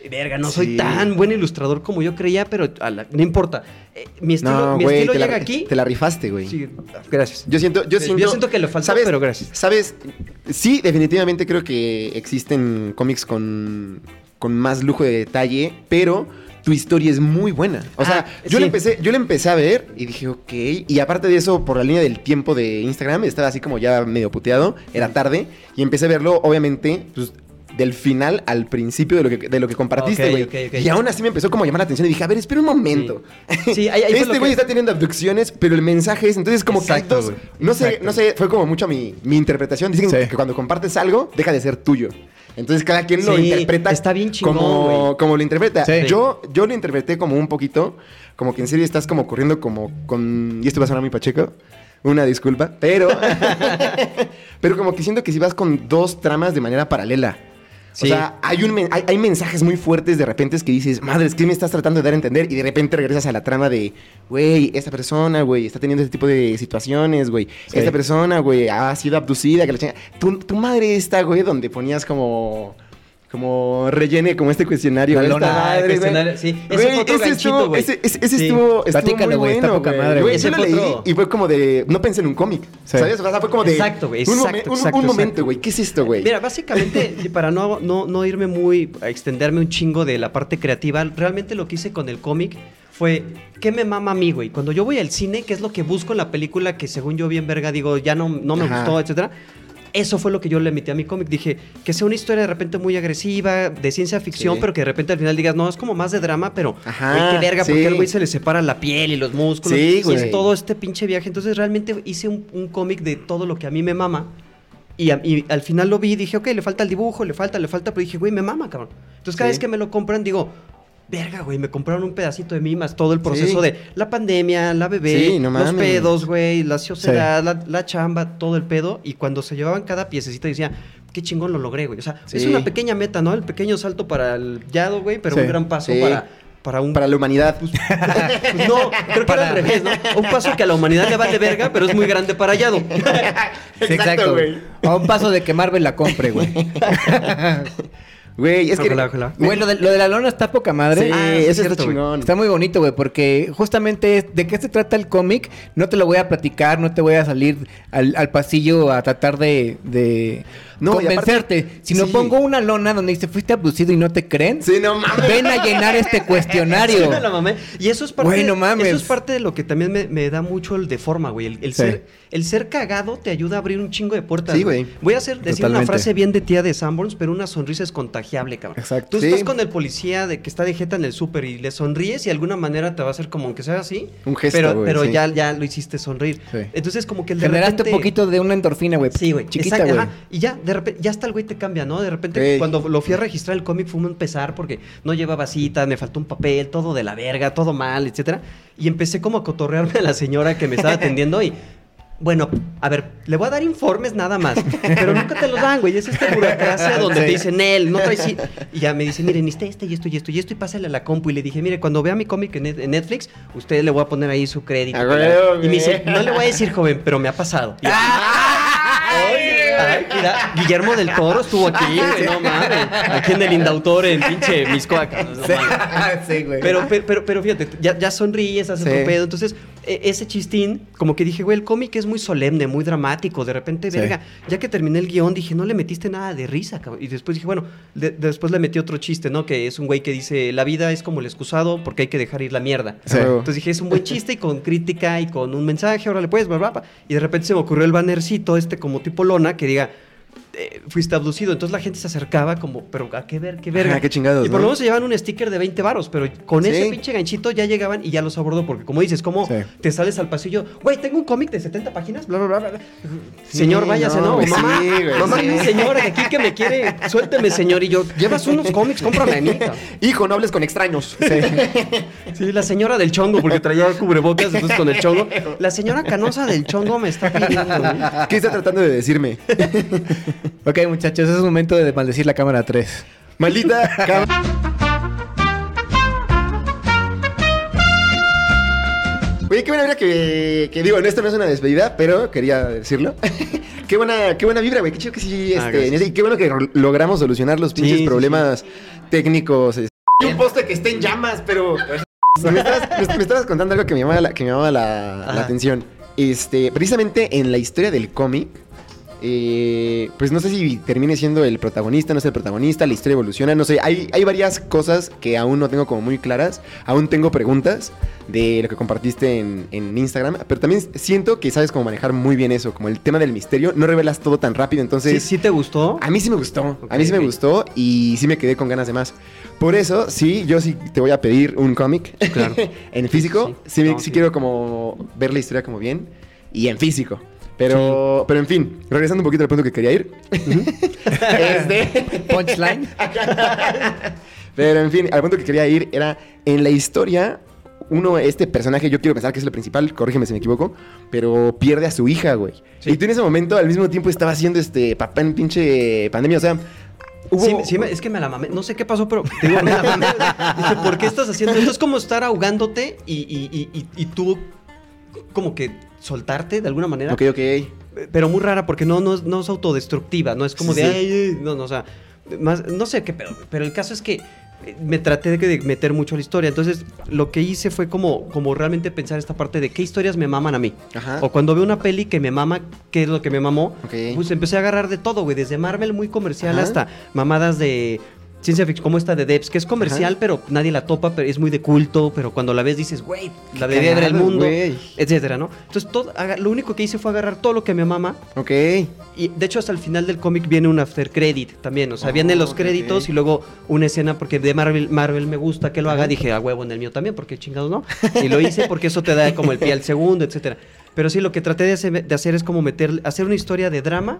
Verga, no soy tan buen ilustrador como yo creía, pero a la- no importa. Eh, mi estilo, No, mi güey, estilo te la- llega aquí. Te la rifaste, güey. Sí, gracias. Yo siento, yo siento, yo siento que le faltó, pero gracias. ¿Sabes? Sí, definitivamente creo que existen cómics con, con más lujo de detalle, pero tu historia es muy buena. O sea, Ah, yo, sí. le empecé, yo le empecé a ver y dije, ok. Y aparte de eso, por la línea del tiempo de Instagram, estaba así como ya medio puteado, era tarde, y empecé a verlo, obviamente, pues, del final al principio de lo que, de lo que compartiste, güey. Y aún así me empezó como a llamar la atención y dije, a ver, espera un momento. Sí, ahí- ahí este que- güey está teniendo abducciones, pero el mensaje es, entonces como Exacto, que dos- no sé, no sé, fue como mucho mi, mi interpretación. Dicen Sí. que cuando compartes algo, deja de ser tuyo. Entonces cada quien lo Sí, interpreta está bien chingón, como, como lo interpreta. Sí. Yo, yo lo interpreté como un poquito, como que en serio estás como corriendo como con... Y esto va a sonar muy pacheco. Una disculpa, pero... pero como que siento que si vas con dos tramas de manera paralela. Sí. O sea, hay, un, hay, hay mensajes muy fuertes de repente que dices, madre, ¿qué me estás tratando de dar a entender? Y de repente regresas a la trama de, güey, esta persona, güey, está teniendo este tipo de situaciones, güey. Sí. Esta persona, güey, ha sido abducida, que la chinga. Tu, tu madre está, güey, donde ponías como... Como rellene, como este cuestionario. La lona, madre, güey. cuestionario, sí. Ese Güey, fue otro ese ganchito, estuvo, güey. ese, ese, ese Sí. estuvo, estuvo Platícalo, muy güey, está bueno, poca güey. madre, Güey, güey. yo Ese lo fue leí otro. y fue como de, no pensé en un cómic, Sí. ¿sabes? O sea, fue como de... Exacto, güey, un, momen- un- exacto, momento, exacto. güey, ¿qué es esto, güey? Mira, básicamente, y para no, no, no irme muy a extenderme un chingo de la parte creativa, realmente lo que hice con el cómic fue, ¿qué me mama a mí, güey? Cuando yo voy al cine, ¿qué es lo que busco en la película que según yo bien verga digo, ya no, no me Ajá. gustó, etcétera? Eso fue lo que yo le metí a mi cómic. Dije, que sea una historia de repente muy agresiva, de ciencia ficción, Sí. pero que de repente al final digas, no, es como más de drama, pero, Ajá, qué verga, sí. porque al güey se le separa la piel y los músculos. Sí, y es todo este pinche viaje. Entonces realmente hice un, un cómic de todo lo que a mí me mama. Y, a- y al final lo vi y dije, ok, le falta el dibujo, le falta, le falta, pero dije, güey, me mama, cabrón. Entonces cada Sí. vez que me lo compran, digo, verga, güey, me compraron un pedacito de mí más todo el proceso Sí. de la pandemia, la bebé, Sí, no los pedos, güey, la sociedad, la, la chamba, todo el pedo. Y cuando se llevaban cada piececita decía, qué chingón lo logré, güey. O sea, es una pequeña meta, ¿no? El pequeño salto para el yado, güey, pero Sí. un gran paso Sí. para, para un... Para la humanidad. Pues no, creo que era al revés, ¿no? Un paso que a la humanidad le vale verga, pero es muy grande para Yado. Sí, exacto, güey. A un paso de que Marvel la compre, güey. Güey, es que... Ojalá, ojalá. Güey, lo de, lo de la lona está poca madre. Sí, Ah, sí, eso es cierto, está chingón. Está muy bonito, güey, porque justamente es- de qué se trata el cómic, no te lo voy a platicar, no te voy a salir al, al pasillo a tratar de, de No, convencerte. aparte- si no sí. pongo una lona donde dice fuiste abducido y no te creen, Sí, no mames. ven a llenar este cuestionario. Sí, me la mamé. Y eso es parte, Güey, no mames. Eso es parte de lo que también me, me da mucho el de forma, güey. El, ser, el ser cagado te ayuda a abrir un chingo de puertas. Sí, güey. Voy a hacer, decir una frase bien de tía de Sanborns, pero una sonrisa es contagiable, cabrón. Exacto. Tú estás con el policía de que está de jeta en el súper y le sonríes y de alguna manera te va a hacer como aunque sea así. Un gesto, Pero, güey, pero ya, ya lo hiciste sonreír. Entonces como que el de Generaste repente- un poquito de una endorfina, güey. Sí, güey. Chiquita, güey. ajá. Y ya, de repente, ya hasta el güey te cambia, ¿no? De repente, cuando lo fui a registrar el cómic fue un pesar porque no llevaba cita, me faltó un papel, todo de la verga, todo mal, etcétera. Y empecé como a cotorrearme a la señora que me estaba atendiendo y. Bueno, a ver, le voy a dar informes nada más, pero nunca te los dan, güey. Es esta burocracia donde Sí. te dicen él, no traes. ci-". Y ya me dice, mire, necesita este y esto y esto y esto, y pásale a la compu. Y le dije, mire, cuando vea mi cómic en Net- en Netflix, usted le voy a poner ahí su crédito. Ah, y me dice, no le voy a decir, joven, pero me ha pasado. Y Ay, mira, Guillermo del Toro estuvo aquí, güey, no mames. Aquí en el Indautor, en pinche Miscoaca. no mames. Sí, güey. Pero, pero, pero, pero fíjate, ya, ya sonríes, haces Sí. tu pedo. Entonces, ese chistín, como que dije, güey, el cómic es muy solemne, muy dramático. De repente, Sí. verga, ya que terminé el guion, dije, no le metiste nada de risa, cabrón. Y después dije, bueno, de- después le metí otro chiste, ¿no? Que es un güey que dice, la vida es como el excusado porque hay que dejar ir la mierda. Sí. Entonces dije, es un buen chiste y con crítica y con un mensaje, órale pues, bla, bla, bla. Y de repente se me ocurrió el bannercito este como tipo lona que diga, eh, fuiste abducido. Entonces la gente se acercaba como, pero a qué ver, qué verga. Ajá, qué chingados, Y por ¿no? lo menos se llevaban un sticker de 20 varos, pero con Sí. ese pinche ganchito ya llegaban y ya los abordó. Porque como dices, como Sí. te sales al pasillo, güey, tengo un cómic de 70 páginas, bla, bla, bla, bla. Señor, váyase, no, ¿no? mamá, sí, güey, mamá, un señor aquí que me quiere, suélteme, señor. Y yo, llevas unos cómics, cómprame a mí. cabrón". Hijo, no hables con extraños. Sí, la señora del chongo, porque traía cubrebocas, entonces con el chongo. La señora canosa del chongo me está pidiendo. ¿no? ¿Qué está tratando de decirme? Ok, muchachos, es momento de maldecir la cámara 3. Maldita cab- Oye, qué buena vibra que, que digo, esto no es una despedida, pero quería decirlo. qué buena, qué buena vibra, güey. Qué chido que sí, Ah, este, y qué bueno que logramos solucionar los pinches Sí, sí, problemas técnicos. Y un poste que esté en llamas, pero. me, estabas, me- me estabas contando algo que me llamaba la, que me llamaba la, atención. Este, precisamente en la historia del cómic, eh, pues no sé si termine siendo el protagonista, no es el protagonista, la historia evoluciona, no sé, hay, hay varias cosas que aún no tengo como muy claras, aún tengo preguntas de lo que compartiste en, en Instagram, pero también siento que sabes cómo manejar muy bien eso, como el tema del misterio, no revelas todo tan rápido, ¿Sí, entonces... sí te gustó? A mí sí me gustó, a mí sí me gustó y sí me quedé con ganas de más. Por eso, sí, yo sí te voy a pedir un cómic Claro. en físico. Sí, Sí, me- no, sí sí. quiero como ver la historia como bien y en físico. Pero, pero en fin, regresando un poquito al punto que quería ir. Este, Punchline. pero en fin, al punto que quería ir era en la historia. Uno, este personaje, yo quiero pensar que es el principal, corrígeme si me equivoco, pero pierde a su hija, güey. Sí. Y tú en ese momento al mismo tiempo estaba haciendo este papá en pinche pandemia, o sea, hubo... Sí, es que me la mamé. No sé qué pasó, pero te digo, me la mamé. ¿por qué estás haciendo esto? Es como estar ahogándote y, y- y- y- y tú como que soltarte de alguna manera. Ok, ok. Pero muy rara porque no, no, es- no es autodestructiva. No es como Sí, de, sí. "Ay, ay", no, no, o sea, más, no sé qué pedo. Pero el caso es que eh, me traté de, meter mucho a la historia. Entonces, lo que hice fue como, como realmente pensar esta parte de qué historias me maman a mí. Ajá. O cuando veo una peli que me mama, ¿qué es lo que me mamó? Ok. Pues empecé a agarrar de todo, güey. Desde Marvel muy comercial Ajá. hasta mamadas de ciencia ficción, como esta de Debs, que es comercial, Ajá. pero nadie la topa, pero es muy de culto, pero cuando la ves dices, güey, la debería ver el mundo, etcétera, ¿no? Entonces, todo, lo único que hice fue agarrar todo lo que me mama Ok. y de hecho hasta el final del cómic viene un after credit también, o sea, Oh, vienen los créditos y luego una escena porque de Marvel, Marvel me gusta que lo haga, Ajá. dije, a huevo en el mío también, porque chingados no. Y lo hice porque eso te da como el pie al segundo, etcétera. Pero sí, lo que traté de hacer, de hacer es como meter, hacer una historia de drama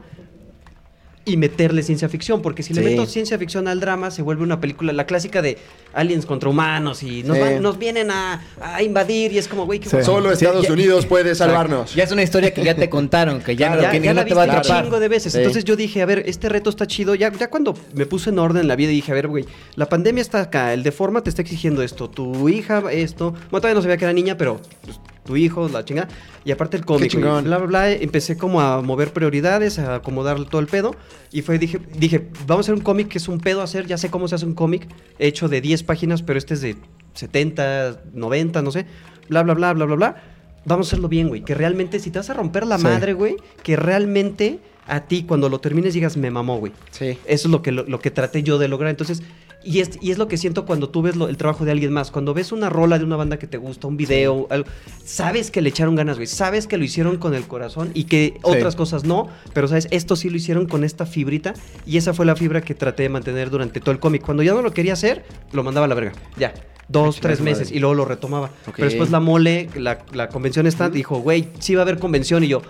y meterle ciencia ficción, porque si le Sí. meto ciencia ficción al drama se vuelve una película, la clásica de aliens contra humanos y nos, Sí. van- nos vienen a, a invadir y es como, güey, Sí. Solo Estados ya- Unidos puede salvarnos. Ya es una historia que ya te contaron, que ya, Ya, no, ya, que ya no la te va a atrapar. chingo de veces. Sí. Entonces yo dije, a ver, este reto está chido. Ya, ya cuando me puse en orden en la vida dije, a ver, güey, la pandemia está acá, el de forma te está exigiendo esto, tu hija esto. Bueno, todavía no sabía que era niña, pero pues, tu hijo, la chingada. Y aparte el cómic, bla, bla, bla. Empecé como a mover prioridades, a acomodar todo el pedo. Y fue, dije, dije, vamos a hacer un cómic que es un pedo hacer. Ya sé cómo se hace un cómic hecho de 10 páginas, pero este es de 70, 90, no sé. Bla, bla, bla, bla, bla, bla. Vamos a hacerlo bien, güey. Que realmente, si te vas a romper la Sí. madre, güey, que realmente a ti cuando lo termines digas, me mamó, güey. Sí. Eso es lo que, lo, lo que traté yo de lograr. Entonces, y es, y es lo que siento cuando tú ves lo- el trabajo de alguien más. Cuando ves una rola de una banda que te gusta, un video, algo, sabes que le echaron ganas, güey. Sabes que lo hicieron con el corazón y que otras cosas no. Pero, ¿sabes? Esto sí lo hicieron con esta fibrita. Y esa fue la fibra que traté de mantener durante todo el cómic. Cuando ya no lo quería hacer, lo mandaba a la verga. Ya. Dos, tres madre. meses y luego lo retomaba. Pero después la mole, la, la convención está, dijo, güey, sí va a haber convención. Y yo,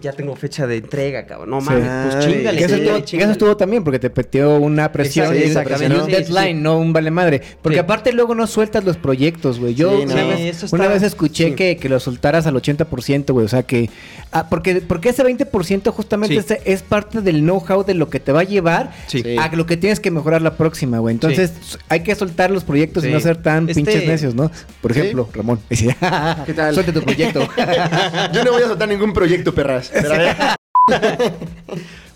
ya tengo fecha de entrega, cabrón. No Sí. mames, pues chingale. Que eso, estuvo, eso también porque te petió una presión Exacto, y- exactamente. y un deadline, sí. no un vale madre. Porque Sí. aparte luego no sueltas los proyectos, güey. Yo Sí, una, no. vez, una escuché sí. que, que lo soltaras al 80%, güey. O sea que... ah, porque, porque ese 20% justamente Sí. es, es parte del know-how de lo que te va a llevar a lo que tienes que mejorar la próxima, güey. Entonces hay que soltar los proyectos y no ser tan Este- pinches necios, ¿no? Por Sí. ejemplo, Ramón. ¿Qué tal? Suelte tu proyecto. Yo no voy a soltar ningún proyecto, perras. Pero a ver.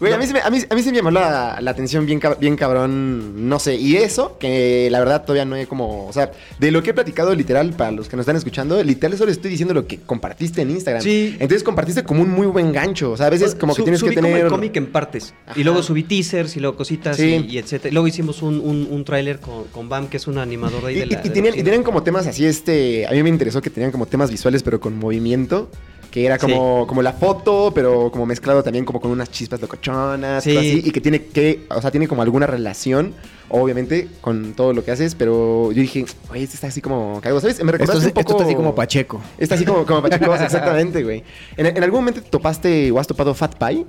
Güey, a mí, a, mí, a mí sí me llamó la, la atención bien, bien cabrón, no sé. Y eso, que la verdad todavía no he como... O sea, de lo que he platicado literal, para los que nos están escuchando, literal solo estoy diciendo lo que compartiste en Instagram. Sí. Entonces compartiste como un muy buen gancho. O sea, a veces como que Su- tienes que tener... como el cómic en partes. Ajá. Y luego subí teasers y luego cositas Sí. y, y etcétera. Luego hicimos un, un, un tráiler con, con Bam, que es un animador de ahí Y, de la... y de la tenían, y tenían como temas así, este... A mí me interesó que tenían como temas visuales, pero con movimiento. Que era como, como la foto, pero como mezclado también como con unas chispas locochonas, Sí. así, y que tiene que, o sea, tiene como alguna relación, obviamente, con todo lo que haces, pero yo dije, oye, este está así como cagado, ¿sabes? Me esto, recordaste es- un poco... esto está así como Pacheco. Está así como, como Pacheco, exactamente, güey. ¿En, en algún momento te topaste o has topado Fat Pie?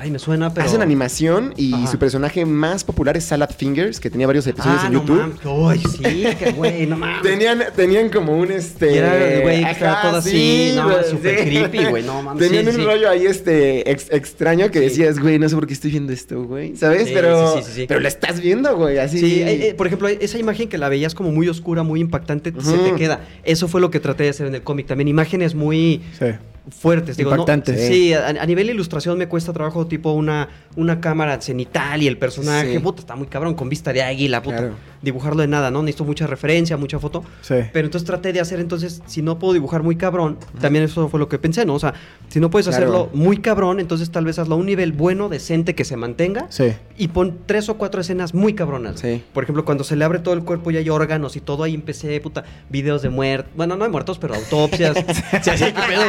Ay, me suena, pero... Hacen animación y Ajá. su personaje más popular es Salad Fingers, que tenía varios episodios Ah, en no YouTube. mames. Ay, sí, que güey, no mames. Tenían, tenían como un este. Y era el güey que estaba Ajá, todo así, no, güey, súper creepy, güey, no mames, Tenían sí, un sí. rollo ahí este ex- extraño que Sí. decías, güey, no sé por qué estoy viendo esto, güey. ¿Sabes? Sí, pero, sí, sí, sí, sí. pero lo estás viendo, güey. Así. Sí, eh, eh, por ejemplo, esa imagen que la veías como muy oscura, muy impactante, se te queda. Eso fue lo que traté de hacer en el cómic. También imágenes muy Sí. fuertes, digo, no- Impactantes. Sí, a, a nivel de ilustración me cuesta trabajo tipo una, una cámara cenital y el personaje, Sí. puta, está muy cabrón, con vista de águila, puta. Claro. Dibujarlo de nada, ¿no? Necesito mucha referencia, mucha foto. Sí. Pero entonces traté de hacer, entonces, si no puedo dibujar muy cabrón, también eso fue lo que pensé, ¿no? O sea, si no puedes Claro. hacerlo muy cabrón, entonces tal vez hazlo a un nivel bueno, decente, que se mantenga. Sí. Y pon tres o cuatro escenas muy cabronas. Sí. Por ejemplo, cuando se le abre todo el cuerpo y hay órganos y todo, ahí empecé, puta, videos de muertos. Bueno, no de muertos, pero autopsias. sí, ¿qué pedo?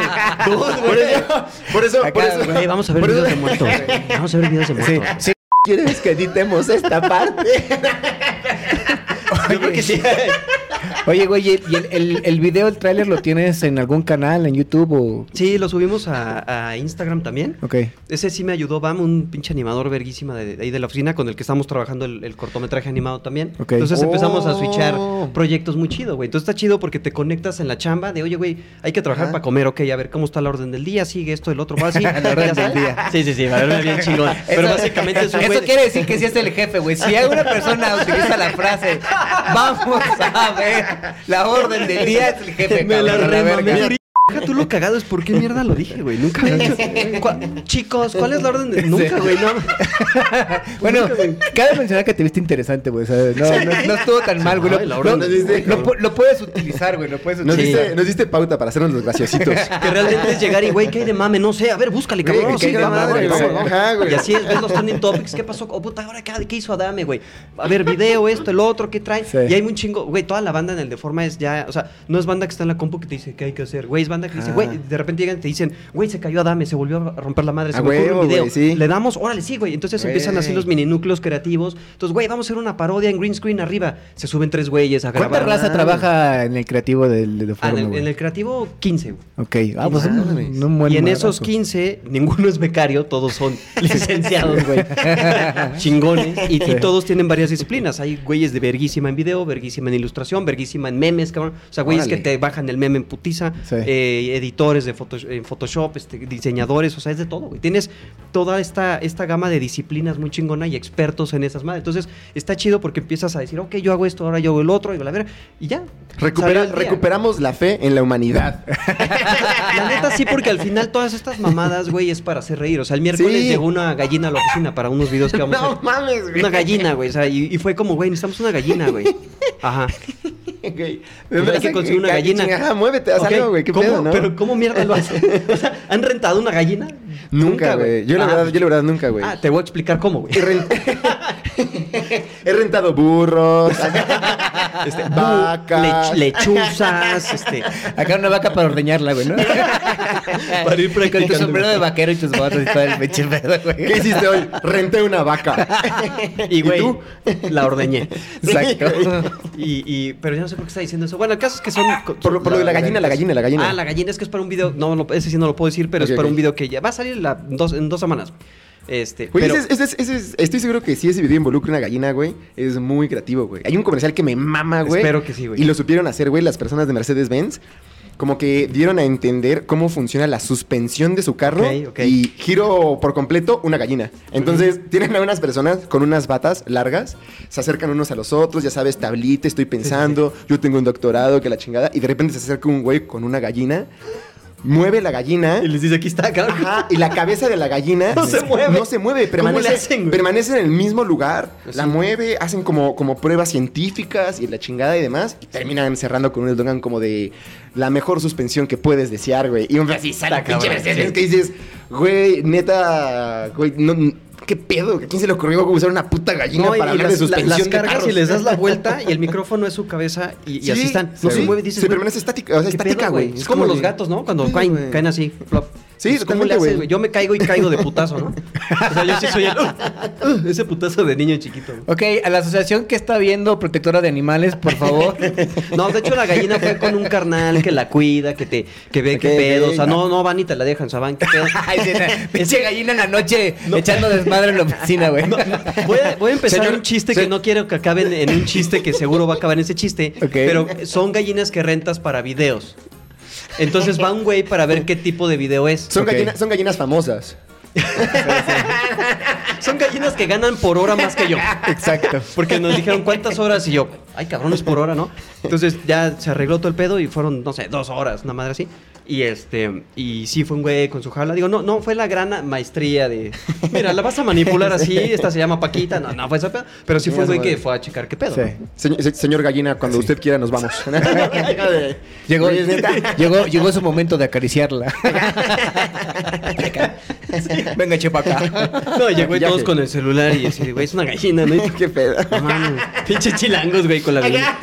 Por eso, por eso, por eso. Vamos a ver videos de muertos. Vamos a ver videos de Sí, muertos. sí. ¿Quieres que editemos esta parte? Yo creo que sí. Oye, güey, ¿y el, el, video, el tráiler lo tienes en algún canal, en YouTube o...? Sí, lo subimos a, a Instagram también. Ok. Ese sí me ayudó, Bam, un pinche animador verguísima de, de ahí de la oficina con el que estamos trabajando el, el cortometraje animado también. Ok. Entonces empezamos a switchar Oh. proyectos muy chido, güey. Entonces está chido porque te conectas en la chamba de, oye, güey, hay que trabajar para comer, ok, a ver cómo está la orden del día, sigue esto, el otro, va así. La orden del día. Sí, sí, sí, va a verme bien chingón. Pero Eso- básicamente es un Eso quiere decir que sí es el jefe, güey. Si alguna persona utiliza la frase, vamos a ver la orden del día, es el jefe, Me la cabrón, la ahorita. Deja tú lo cagado es por qué mierda lo dije, güey. Nunca he dicho. Cua- Chicos, ¿cuál es la orden de.? Nunca, güey, no. Bueno, cabe mencionar que te viste interesante, güey. No, no, no estuvo tan mal, güey. Ay, la Lo, orden lo- de- lo pu- lo puedes utilizar, güey. Lo puedes Nos, utilizar. diste, nos diste pauta para hacernos los graciositos. Que realmente es llegar y, güey, ¿qué hay de mame? No sé. A ver, búscale, Güey, cabrón. vamos, madre, vamos, güey. vamos. Ajá, güey. Y así es, ves los trending topics. ¿Qué pasó? Oh, puta, ahora, ¿qué, qué hizo Adame, güey? A ver, video, esto, el otro, ¿qué trae? Sí. Y hay un chingo, güey, toda la banda en el Deforma es ya, o sea, no es banda que está en la compu que te dice qué hay que hacer, güey, es banda que dice, güey, de repente llegan y te dicen, güey, se cayó Adame, se volvió a romper la madre, se me ocurre un video. sí. Le damos, órale, sí, güey. Entonces empiezan así los mini núcleos creativos. Entonces, güey, vamos a hacer una parodia en green screen arriba. Se suben tres güeyes a ¿Cuánta grabar. raza trabaja en el creativo del de Ah, en, el, güey? en el creativo, 15, güey. Ok. Ah, pues un buen y en esos ¿no? 15, ninguno es becario, todos son licenciados, güey. Chingones. Y, y todos tienen varias disciplinas. Hay güeyes de verguísima en video, verguísima en ilustración, verguísima en memes, cabrón. O sea, güeyes que te bajan el meme en putiza, Sí. eh, editores de foto- en Photoshop, este, diseñadores, o sea, es de todo, güey. Tienes toda esta, esta gama de disciplinas muy chingona y expertos en esas madres. Entonces, está chido porque empiezas a decir, ok, yo hago esto, ahora yo hago el otro, y la ver, y ya. Recupera- recuperamos la fe en la humanidad. La neta sí, porque al final todas estas mamadas, güey, es para hacer reír. O sea, el miércoles Sí. llegó una gallina a la oficina para unos videos que vamos a No hacer. mames, güey. Una gallina, güey. O sea, y, y fue como, güey, necesitamos una gallina, güey. Ajá. Güey. Pues hay que conseguir una gallina. chinga, Ajá, muévete, haz algo, güey. ¿Qué ¿cómo? pedo, no? Pero ¿cómo mierda lo hacen? O sea, ¿han rentado una gallina? Nunca, güey. Yo la Ah, verdad, yo la verdad nunca, güey. Ah, te voy a explicar cómo, güey. He rentado burros, Este, vacas. lech- lechuzas, este... Acá una vaca para ordeñarla, güey, ¿no? Para ir Con tu practicando. sombrero de vaquero y tus botas y todo el pinche pedo, güey. ¿Qué hiciste hoy? Renté una vaca. Y, güey, tú? la ordeñé. Exacto. Y, y, pero yo no sé por qué está diciendo eso. Bueno, el caso es que son... Por, lo- por lo de la gallina, la gallina, la gallina. Ah, la gallina es que es para un video. No, no, ese sí no lo puedo decir, pero es para un video que ya va a salir la- dos, en dos semanas. Este, Güey, pero, ese es- ese es- ese es- estoy seguro que si ese video involucra una gallina, güey, es muy creativo, güey. Hay un comercial que me mama, güey. Espero que sí, güey. Y lo supieron hacer, güey, las personas de Mercedes-Benz. Como que dieron a entender cómo funciona la suspensión de su carro y giro por completo una gallina. Entonces, tienen a unas personas con unas batas largas, se acercan unos a los otros, ya sabes, tablita, estoy pensando, yo tengo un doctorado, que la chingada, y de repente se acerca un güey con una gallina, mueve la gallina y les dice, aquí está, cabrón. Ajá, y la cabeza de la gallina No se mueve. No se mueve, ¿Cómo le permanece, hacen, permanece en el mismo lugar, Así. la mueve, hacen como, como pruebas científicas y la chingada y demás, y terminan cerrando con un eslogan como de la mejor suspensión que puedes desear, güey. Y un así sale pinche Mercedes sí. que dices, güey, neta, güey, no, ¿qué pedo? ¿A quién se le ocurrió usar una puta gallina No, para y hablar las, de la- suspensión las de cargas carros? y les das la vuelta y el micrófono es su cabeza y, y Sí, así están. No sí. se mueve, dices. Se permanece estática, o sea, ¿qué estática, güey. Es, como, los gatos, ¿no? Cuando caen, caen así, flop. Sí, Pues, ¿Cómo le haces, güey. Yo me caigo y caigo de putazo, ¿no? O sea, yo sí soy el... uh, uh, ese putazo de niño chiquito. güey. Ok, a la asociación que está viendo protectora de animales, por favor. No, de hecho la gallina fue con un carnal que la cuida, que te que ve qué pedo. O sea, no, no van y te la dejan, o sea, van qué pedo. Pinche gallina en la noche echando desmadre en la oficina, güey. Voy a, voy a empezar Señor- un chiste se- que no quiero que acabe en, en un chiste que seguro va a acabar en ese chiste. Pero son gallinas que rentas para videos. Entonces va un güey para ver qué tipo de video es. Son, Ok. gallinas, son gallinas famosas. Son gallinas que ganan por hora más que yo. Exacto. Porque nos dijeron cuántas horas y yo, ay cabrón, es por hora, ¿no? Entonces ya se arregló todo el pedo y fueron, no sé, dos horas, una madre así. Y este, y sí fue un güey con su jaula. Digo, no, no, fue la gran maestría de, mira, la vas a manipular así, esta se llama Paquita. No, no fue ese pedo. Pero sí fue un güey que fue a checar qué pedo. Sí. ¿no? Se- se- señor Gallina, cuando usted quiera nos vamos. Llegó, llegó, llegó su momento de acariciarla. Venga, chepa acá. No, llegó y todos con el celular y así, güey, es una gallina, ¿no? Qué pedo. No mames, pinche chilangos, güey, con la gallina.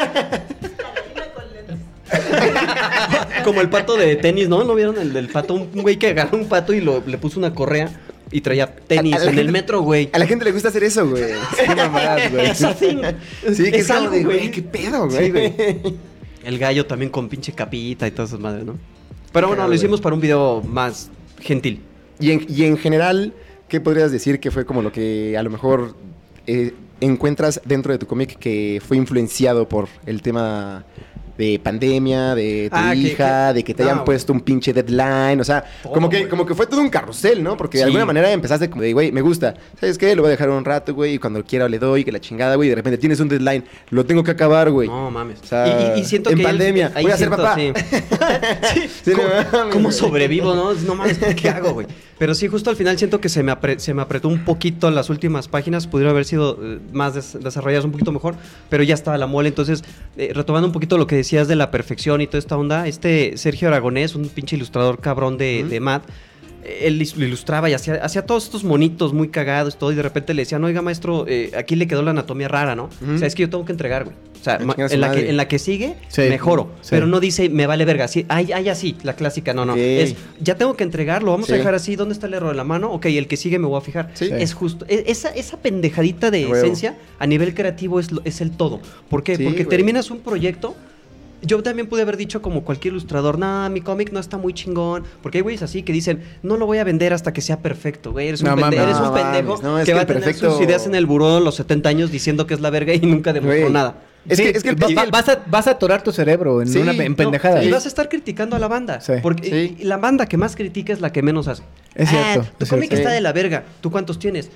Como el pato de tenis, ¿no? ¿No vieron el del pato? Un güey que agarró un pato y lo, le puso una correa y traía tenis en el metro, güey. A la gente le gusta hacer eso, güey. Qué mamadas, güey. Es así. Sí, que es algo, de, güey. qué pedo, güey. Sí. El gallo también con pinche capita y todas esas madres, ¿no? Pero bueno, Claro, lo güey. hicimos para un video más gentil. Y en, y en general, ¿qué podrías decir que fue como lo que a lo mejor eh, encuentras dentro de tu cómic que fue influenciado por el tema de pandemia, de tu Ah, hija, que- de que te no, hayan puesto un pinche deadline? O sea, Todo, como, que, como que fue todo un carrusel, ¿no? Porque de alguna manera empezaste como de, güey, me gusta. ¿Sabes qué? Lo voy a dejar un rato, güey, y cuando quiera le doy, que la chingada, güey, y de repente tienes un deadline. Lo tengo que acabar, güey. No mames. O sea, y, y- siento en que pandemia, voy a ser siento, papá. sí. Sí, ¿Cómo, no sobrevivo, no? No mames, ¿qué hago, güey? Pero sí, justo al final siento que se me, apre- se me apretó un poquito las últimas páginas. Pudieron haber sido eh, más des- desarrolladas un poquito mejor, pero ya estaba la mole. Entonces, eh, retomando un poquito lo que decías de la perfección y toda esta onda, este Sergio Aragonés, un pinche ilustrador cabrón de, Ujú. de eh, él lo ilustraba y hacía, hacía todos estos monitos muy cagados todo y de repente le decían, oiga maestro, eh, aquí le quedó la anatomía rara, ¿no? O sea, es que yo tengo que entregar, güey. O sea, Ah, en, la que, en la que sigue, Sí. mejoro. Sí. Pero no dice, me vale verga. Sí, ay, ay, así, la clásica. No, no. Es, ya tengo que entregarlo, vamos a dejar así. ¿Dónde está el error de la mano? Ok, el que sigue me voy a fijar. Es justo. e- Esa, esa pendejadita de huevo. esencia a nivel creativo es, es el todo. ¿Por qué? Porque güey. terminas un proyecto. Yo también pude haber dicho como cualquier ilustrador, nah, mi cómic no está muy chingón. Porque hay güeyes así que dicen, no lo voy a vender hasta que sea perfecto, güey. Eres un, No pende- mames. eres un No pendejo mames, no, es que que va a el tener perfecto- sus ideas en el buró a los 70 años diciendo que es la verga y nunca demostró Güey. nada. Es, Sí, que, es que el va- papel- vas, a, vas a atorar tu cerebro en Sí, una en no, pendejada. Y vas a estar criticando a la banda. Sí. Porque Sí. y la banda que más critica es la que menos hace. Es cierto, Ah, tu es cómic cierto. está Sí. de la verga. ¿Tú cuántos tienes?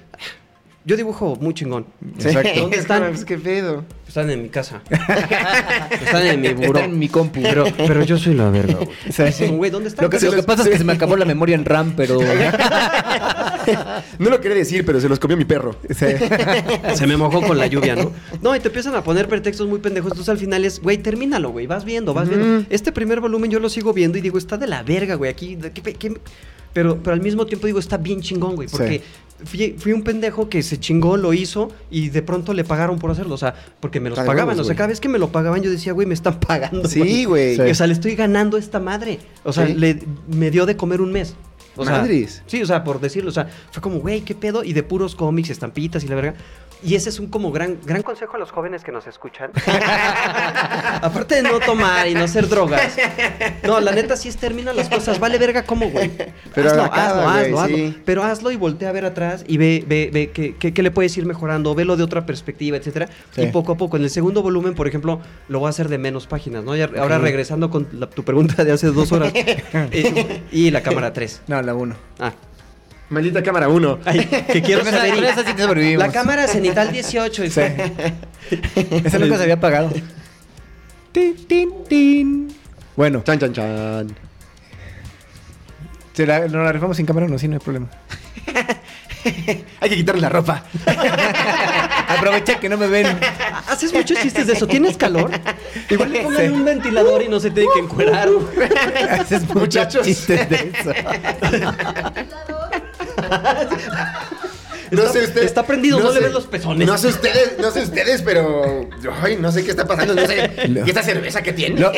Yo dibujo muy chingón. Exacto. ¿Dónde están? Pues, ¿Qué pedo? Están en mi casa. están en mi buró. Está en mi compu. Pero, pero yo soy la verga, güey. O sea, sí. Güey, ¿dónde están? Lo que, lo que pasa es que se me acabó la memoria en RAM, pero... No lo quería decir, pero se los comió mi perro. Se me mojó con la lluvia, ¿no? No, y te empiezan a poner pretextos muy pendejos. Entonces al final es, güey, termínalo, güey. Vas viendo, vas viendo. Este primer volumen yo lo sigo viendo y digo, está de la verga, güey. Aquí, ¿qué- qué- Pero, pero al mismo tiempo digo, está bien chingón, güey. Porque fui, fui un pendejo que se chingó, lo hizo y de pronto le pagaron por hacerlo. O sea, porque me los pagaban. o sea, cada vez que me lo pagaban, yo decía, güey, me están pagando. Sí, güey. Sí. O sea, le estoy ganando a esta madre. O sea, Sí. le, me dio de comer un mes. O sea, Madres. Sí, o sea, por decirlo, o sea, fue como, güey, qué pedo, y de puros cómics, estampitas y la verga. Y ese es un como gran, gran consejo a los jóvenes que nos escuchan. Aparte de no tomar y no hacer drogas. No, la neta sí es termina las cosas. Vale verga cómo, güey. Pero hazlo, acaba, hazlo, güey, hazlo, sí. hazlo. Pero hazlo y voltea a ver atrás y ve, ve, ve qué, qué- qué le puedes ir mejorando, velo de otra perspectiva, etcétera. Sí. Y poco a poco. En el segundo volumen, por ejemplo, lo voy a hacer de menos páginas, ¿no? Y ahora regresando con la- tu pregunta de hace dos horas. eh, y la cámara 3. No, la 1. Ah. Maldita cámara 1. Ay, que quiero sobrevivimos. La cámara cenital 18. Sí. Esa nunca se había pagado. Tin, tin, tin. Bueno, Chan, chan, chan. ¿se la, ¿nos la rifamos sin cámara? No, sí, no hay problema. Hay que quitarle la ropa. Aprovecha que no me ven. Haces muchos chistes de eso. ¿Tienes calor? Igual le pongan Sí. un ventilador y no se tiene que encuerar. Haces muchos Muchachos. chistes de eso. No Está- sé ustedes. está prendido, no le sé- ves los pezones. No sé ustedes, no sé ustedes, pero. Ay, no sé qué está pasando. No sé. ¿Y esta cerveza que tiene? Lo-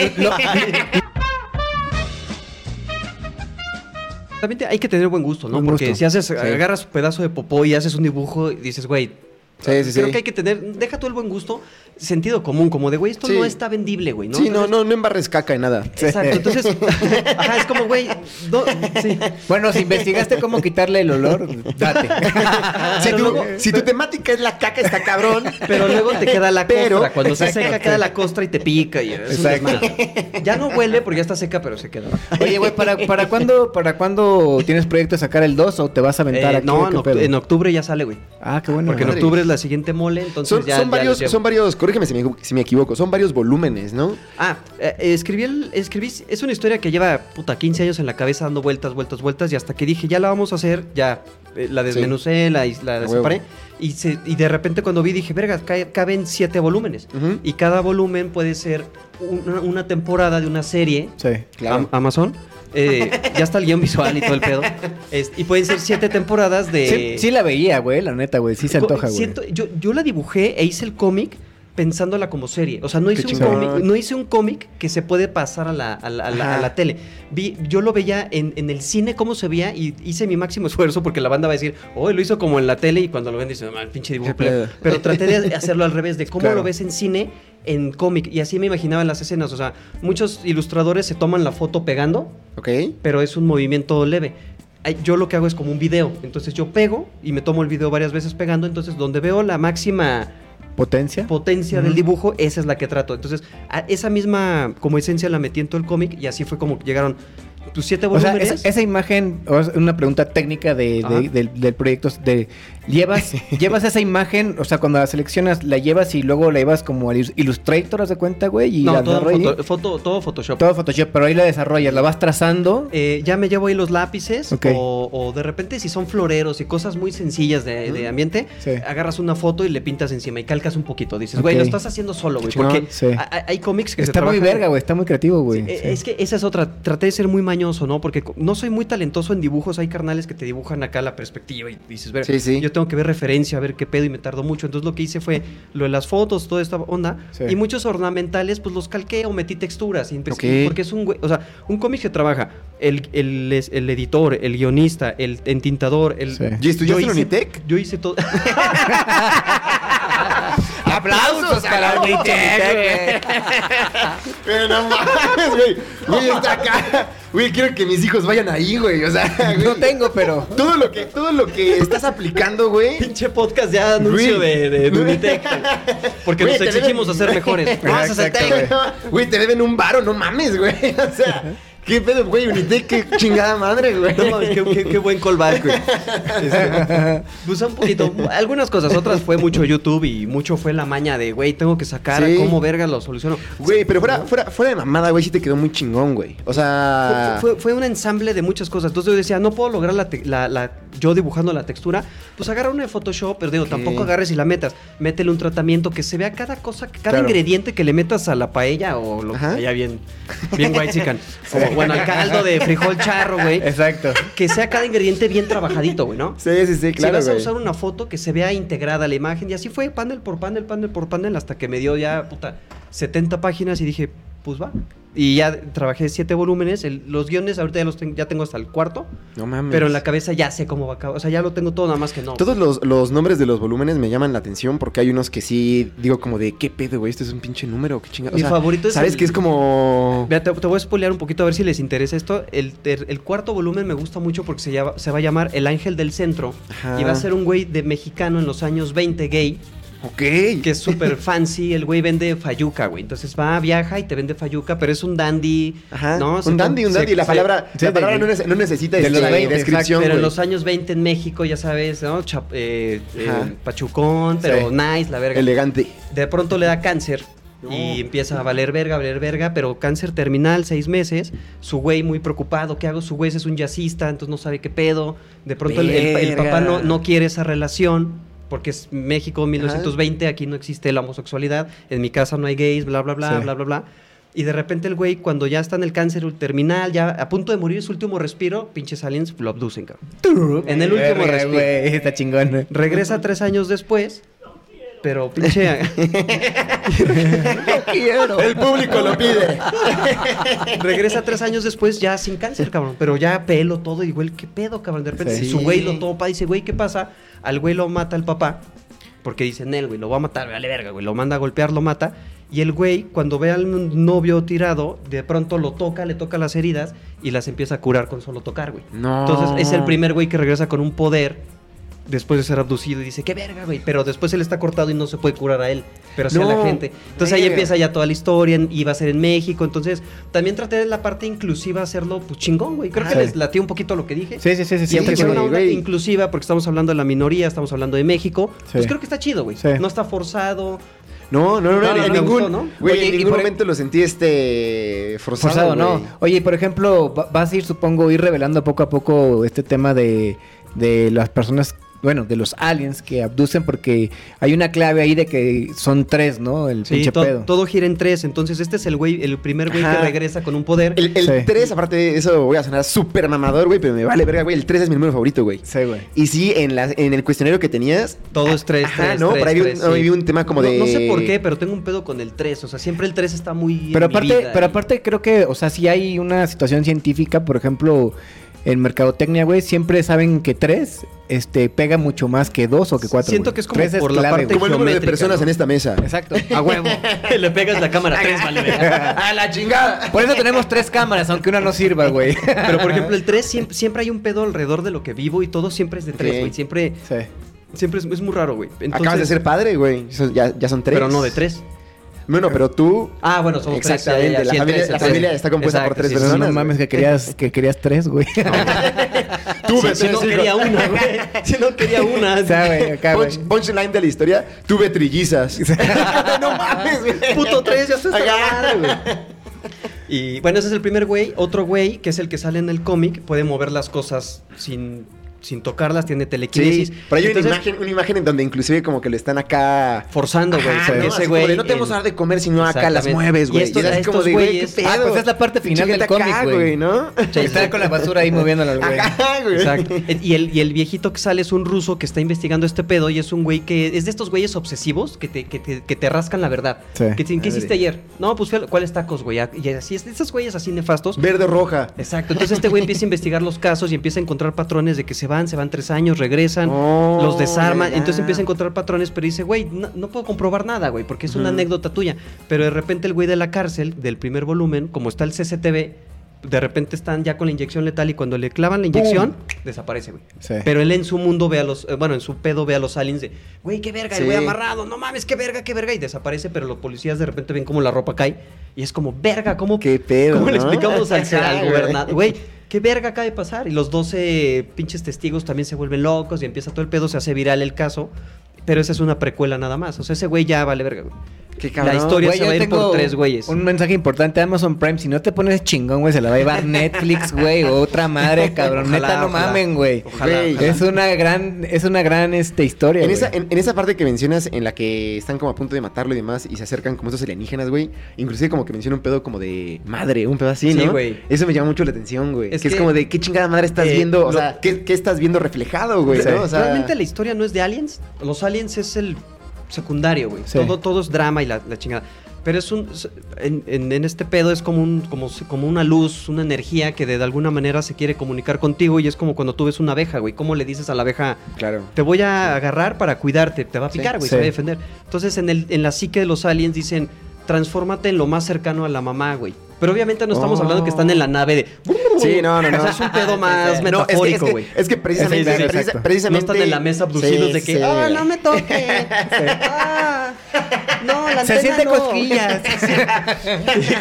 También te- hay que tener buen gusto, ¿no? Buen Porque gusto. si haces, Sí. agarras un pedazo de popó y haces un dibujo y dices, güey. Sí, sí, creo sí. que hay que tener, deja todo el buen gusto, sentido común, como de, güey, esto Sí. no está vendible, güey, ¿no? sí, no, Entonces- no, no embarres caca en nada. Exacto, entonces, ajá, es como, güey, no, sí. Bueno, si investigaste cómo quitarle el olor, date. Si tu, luego- si tu temática es la caca, está cabrón. Pero luego te queda la Pero- costra. Cuando se seca, queda la costra y te pica. Y es Exacto. Ya no huele porque ya está seca, pero se queda. Oye, güey, ¿para, para, cuándo, ¿para cuándo tienes proyecto de sacar el 2 o te vas a aventar Eh, aquí? no, en, oct- pedo? en octubre ya sale, güey. Ah, qué bueno. Porque en octubre es la siguiente mole, entonces Son, ya. son ya varios, son varios, corrígeme si me, si me equivoco, son varios volúmenes, ¿no? Ah, eh, escribí, el, escribí. Es una historia que lleva, puta, 15 años en la cabeza dando vueltas, vueltas, vueltas. Y hasta que dije, ya la vamos a hacer, ya eh, la desmenucé, la, la separé. Y, se- y de repente cuando vi, dije, verga, ca- caben 7 volúmenes. Y cada volumen puede ser una, una temporada de una serie. Sí. Claro. Am- Amazon. Eh, ya está el guion visual y todo el pedo. Es- y pueden ser siete temporadas de. Sí, sí la veía, güey, la neta, güey. Sí se antoja, güey. yo, yo la dibujé e hice el cómic pensándola como serie. O sea, no hice, un cómic, no hice un cómic que se puede pasar a la, a la- a la- Ajá. a la tele. Vi, yo lo veía en, en el cine cómo se veía y hice mi máximo esfuerzo porque la banda va a decir, oh, lo hizo como en la tele y cuando lo ven dicen, "Ah, el pinche dibujo. Qué plebe". pedo. Pero traté de hacerlo al revés, de cómo Claro. lo ves en cine en cómic. Y así me imaginaba las escenas. O sea, muchos ilustradores se toman la foto pegando pero es un movimiento leve. Yo lo que hago es como un video. Entonces yo pego y me tomo el video varias veces pegando. Entonces donde veo la máxima ¿Potencia? potencia del dibujo, esa es la que trato. Entonces a- esa misma como esencia la metí en todo el cómic y así fue como llegaron tus siete O sea, volúmenes. esa, esa imagen, o una pregunta técnica de, de- del, del proyecto, de, llevas, llevas esa imagen, o sea, cuando la seleccionas, la llevas y luego la llevas como al Illus- Illustrator, ¿haz de cuenta, güey? Y no, la todo, foto- foto- todo Photoshop. Todo Photoshop, pero ahí la desarrollas, la vas trazando. Eh, ya me llevo ahí los lápices o, o de repente si son floreros y cosas muy sencillas de, de ambiente, Sí. agarras una foto y le pintas encima y calcas un poquito. Dices, güey, lo estás haciendo solo, güey. Porque Sí. ha- ha- hay cómics que se Está muy trabajan- verga, güey, está muy creativo, güey. Sí, Sí. Es que esa es otra. Traté de ser muy mañoso, ¿no? Porque no soy muy talentoso en dibujos. Hay carnales que te dibujan acá la perspectiva y dices, ver, Sí, sí. yo tengo que ver referencia, a ver qué pedo y me tardo mucho. Entonces lo que hice fue lo de las fotos, toda esta onda. Sí. Y muchos ornamentales, pues los calqué o metí texturas. y empecé- Ok. Porque es un güey. O sea, un cómic que trabaja el, el, el editor, el guionista, el entintador, el. Sí. ¿Y estudiaste Yo en hice- Unitec? Yo hice todo. ¡Aplausos para Unitec, Pero no mames, güey. Güey, está acá. Güey, quiero que mis hijos vayan ahí, güey. O sea, güey, No tengo, pero. Todo lo que, todo lo que estás aplicando, güey. Pinche podcast ya anuncio Güey. de, de, de Unitec. Porque Güey, nos exigimos deben- a ser mejores. El tema. güey. Güey, te deben un varo, no mames, güey. O sea, ¿Qué pedo, güey? Unitec, qué chingada madre, güey. No mames, qué, qué- qué buen callback, güey. Este, pues un poquito, algunas cosas, otras fue mucho YouTube y mucho fue la maña de, güey, tengo que sacar Sí. cómo verga lo soluciono. Güey, pero fuera, fuera, fuera de mamada, güey, sí te quedó muy chingón, güey. O sea. Fue, fue- fue un ensamble de muchas cosas. Entonces yo decía, no puedo lograr la, te- la- la- yo dibujando la textura. Pues agarra una de Photoshop, pero digo, tampoco agarres y la metas. Métele un tratamiento que se vea cada cosa, cada Claro. ingrediente que le metas a la paella o lo Ajá. que haya bien, bien white chicken. Como, bueno, al caldo de frijol charro, güey. Exacto. Que sea cada ingrediente bien trabajadito, güey, ¿no? Sí, sí, sí, claro. si vas a usar una foto que se vea integrada la imagen, y así fue, panel por panel, panel por panel, hasta que me dio ya, puta, 70 páginas y dije, pues va. Y ya trabajé siete volúmenes, el- los guiones ahorita ya los ten- ya tengo hasta el cuarto, No mames. pero en la cabeza ya sé cómo va a acabar, o sea, ya lo tengo todo, nada más que no. Todos los, los nombres de los volúmenes me llaman la atención porque hay unos que sí digo como de qué pedo, güey, esto es un pinche número, qué chingada. Mi favorito es ¿Sabes el- que es como Vea, te, te voy a spoilear un poquito a ver si les interesa esto. El, el cuarto volumen me gusta mucho porque se, llama- se va a llamar El Ángel del Centro. Ajá. Y va a ser un güey de mexicano en los años 20 gay. Ok. que es súper fancy, el güey vende fayuca, güey. Entonces va, viaja y te vende fayuca, pero es un dandy. Ajá. ¿no? Un dandy, un se- dandy. La palabra, la palabra no, nece- no necesita de los 20, descripción, Pero en los años 20 en México, ya sabes, ¿no? Chap- eh, eh, pachucón, pero Sí. nice, la verga. Elegante. De pronto le da cáncer. No. Y empieza a valer verga, valer verga, pero cáncer terminal, seis meses. Su güey muy preocupado, ¿qué hago? Su güey es un jazzista, entonces no sabe qué pedo. De pronto el, el- papá no, no quiere esa relación, porque es México 1920, aquí no existe la homosexualidad, en mi casa no hay gays, bla, bla, bla, Sí. bla, bla, bla. Y de repente el güey, cuando ya está en el cáncer terminal, ya a punto de morir, su último respiro, pinches aliens lo abducen, cabrón. En el último respiro. está chingón. Regresa tres años después, pero pinche... El público lo pide. Regresa tres años después ya sin cáncer, cabrón. Pero ya pelo todo y güey, ¿qué pedo, cabrón? De repente Sí. su güey lo topa y dice, güey, ¿qué pasa? Al güey lo mata el papá. Porque dice, Nel, güey, lo va a matar, vale verga, güey. Lo manda a golpear, lo mata. Y el güey, cuando ve al novio tirado, de pronto lo toca, le toca las heridas y las empieza a curar con solo tocar, güey. No. Entonces es el primer güey que regresa con un poder después de ser abducido y dice, qué verga, güey. Pero después él está cortado y no se puede curar a él, pero sí a la No, gente. Entonces ahí empieza ya toda la historia y va a ser en México. Entonces también traté de la parte inclusiva hacerlo pues chingón, güey. Creo que Sí. les latió un poquito lo que dije. Sí, sí, sí, sí. Y sí, sí, una onda güey. inclusiva, porque estamos hablando de la minoría, estamos hablando de México, pues Sí. creo que está chido, güey. Sí. No está forzado. No, no, no, No, en, no, en ningún, gustó, ¿no? güey, Oye, en ningún por- momento lo sentí este forzado, Forzado, no. Oye, por ejemplo, va- vas a ir, supongo, ir revelando poco a poco este tema de, de las personas, bueno, de los aliens que abducen, porque hay una clave ahí de que son tres, ¿no? El Sí, pinche to- pedo. todo gira en tres. Entonces este es el güey, el primer güey que regresa con un poder. El, el Sí. 3, aparte de eso, voy a sonar súper mamador, güey, pero me vale verga, güey. El 3 es mi número favorito, güey. Sí, güey. Y sí, en, la, en el cuestionario que tenías. Todo es tres, Ajá, tres, ¿no? tres, Por ahí vi un- tres, ahí sí. vi un tema como No- de- No, sé por qué, pero tengo un pedo con el 3. O sea, siempre el 3 está muy. Pero en mi aparte, vida pero y- aparte creo que, o sea, si hay una situación científica, por ejemplo, en mercadotecnia, güey, siempre saben que tres este, pega mucho más que dos o que cuatro. Siento güey. que es como Tres por la parte- güey. Como el número de personas ¿no? en esta mesa. Exacto, a huevo. Le pegas la cámara 3, vale. ¡A la chingada! Por eso tenemos tres cámaras, aunque una no sirva, güey. Pero por ejemplo, el 3 siempre, siempre hay un pedo alrededor de lo que vivo y todo siempre es de 3, Sí. güey. Siempre, Sí. siempre es, es muy raro, güey. Entonces- Acabas de ser padre, güey. Ya, ya son tres. Pero no de 3. Bueno, pero tú. Ah, bueno, somos tres. Exactamente, ya, ya, la sí, familia- tres, la tres. familia está compuesta por tres sí, personas. no mames, que querías, que querías tres, güey. Tuve Si no tres quería hijos. una, güey. Si no quería una. Punch- Punchline de la historia, tuve trillizas. no mames, güey. Puto 3, ya está madre, güey. Y bueno, ese es el primer güey. Otro güey, que es el que sale en el cómic, puede mover las cosas sin, sin tocarlas, tiene telequinesis. Sí, pero hay una imagen, una imagen en donde inclusive como que lo están acá... Forzando, güey. ¿no? ese güey. no te vamos a dar de comer si no acá las mueves, güey. Y estos como de, güey, qué pedo. Ah, pues es la parte final del cómic, güey. ¿no? Está con la basura ahí moviéndola, güey. Ajá, güey. Exacto. Y el, y el viejito que sale es un ruso que está investigando este pedo y es un güey que es de estos güeyes obsesivos que te, que te, que te rascan la verdad. Sí. Que te dicen, ¿qué hiciste ayer? No, pues ¿cuáles tacos, güey? Y así, es- esos güeyes así nefastos. Verde o roja. Exacto. Entonces este güey empieza a investigar los casos y empieza a encontrar patrones de que se van, se van tres años, regresan, Oh, los desarman. Entonces empieza a encontrar patrones, pero dice, güey, no, no puedo comprobar nada, güey, porque es una anécdota tuya. Pero de repente el güey de la cárcel, del primer volumen, como está el CCTV, de repente están ya con la inyección letal y cuando le clavan la inyección, desaparece, güey. Sí. Pero él en su mundo ve a los, eh, bueno, en su pedo ve a los aliens de, güey, qué verga, el Sí. güey amarrado, no mames, qué verga, qué verga, y desaparece, pero los policías de repente ven como la ropa cae y es como, verga, ¿cómo, Qué pedo, ¿cómo le explicamos al, al gobernador? Güey, qué verga acaba de pasar. Y los 12 pinches testigos también se vuelven locos y empieza todo el pedo, se hace viral el caso. Pero esa es una precuela nada más. O sea, ese güey ya vale verga, güey. Qué La cabrón. historia Güey, se va a ir por tres güeyes. Un mensaje importante Amazon Prime. Si no te pones chingón, güey, se la va a llevar Netflix, güey. o Otra madre, cabrón. Ojalá, Neta, no ojalá. mamen, güey. Ojalá, Güey, ojalá. Es una gran, es una gran este, historia, En güey. esa, en, en esa parte que mencionas, en la que están como a punto de matarlo y demás, y se acercan como estos alienígenas, güey. Inclusive como que menciona un pedo como de madre, un pedo así, Sí, ¿no? güey. Eso me llama mucho la atención, güey. Es que, es como de qué chingada madre estás Eh, viendo, o lo- sea, ¿qué, qué estás viendo reflejado, güey, Sí. ¿no? O sea, Realmente la historia no es de aliens. Los aliens es el secundario, güey. Sí. Todo, todo es drama y la, la chingada. Pero es un. En, en- en este pedo es como, un, como, como una luz, una energía que de, alguna manera se quiere comunicar contigo. Y es como cuando tú ves una abeja, güey. ¿Cómo le dices a la abeja, Claro. te voy a agarrar para cuidarte, te va a Sí, picar, güey, sí. se va a defender. Entonces, en, el, en la psique de los aliens dicen, transfórmate en lo más cercano a la mamá, güey. Pero obviamente no estamos Oh. hablando que están en la nave de... Sí, no, no, no. O sea, es un pedo más No, es que- metafórico, es güey. que, es que precisamente, Sí, sí, precisa- exacto. No están en la mesa abducidos Sí, de que. ¡ah, no me toque! Ah, no, la Se antena siente no". cosquillas.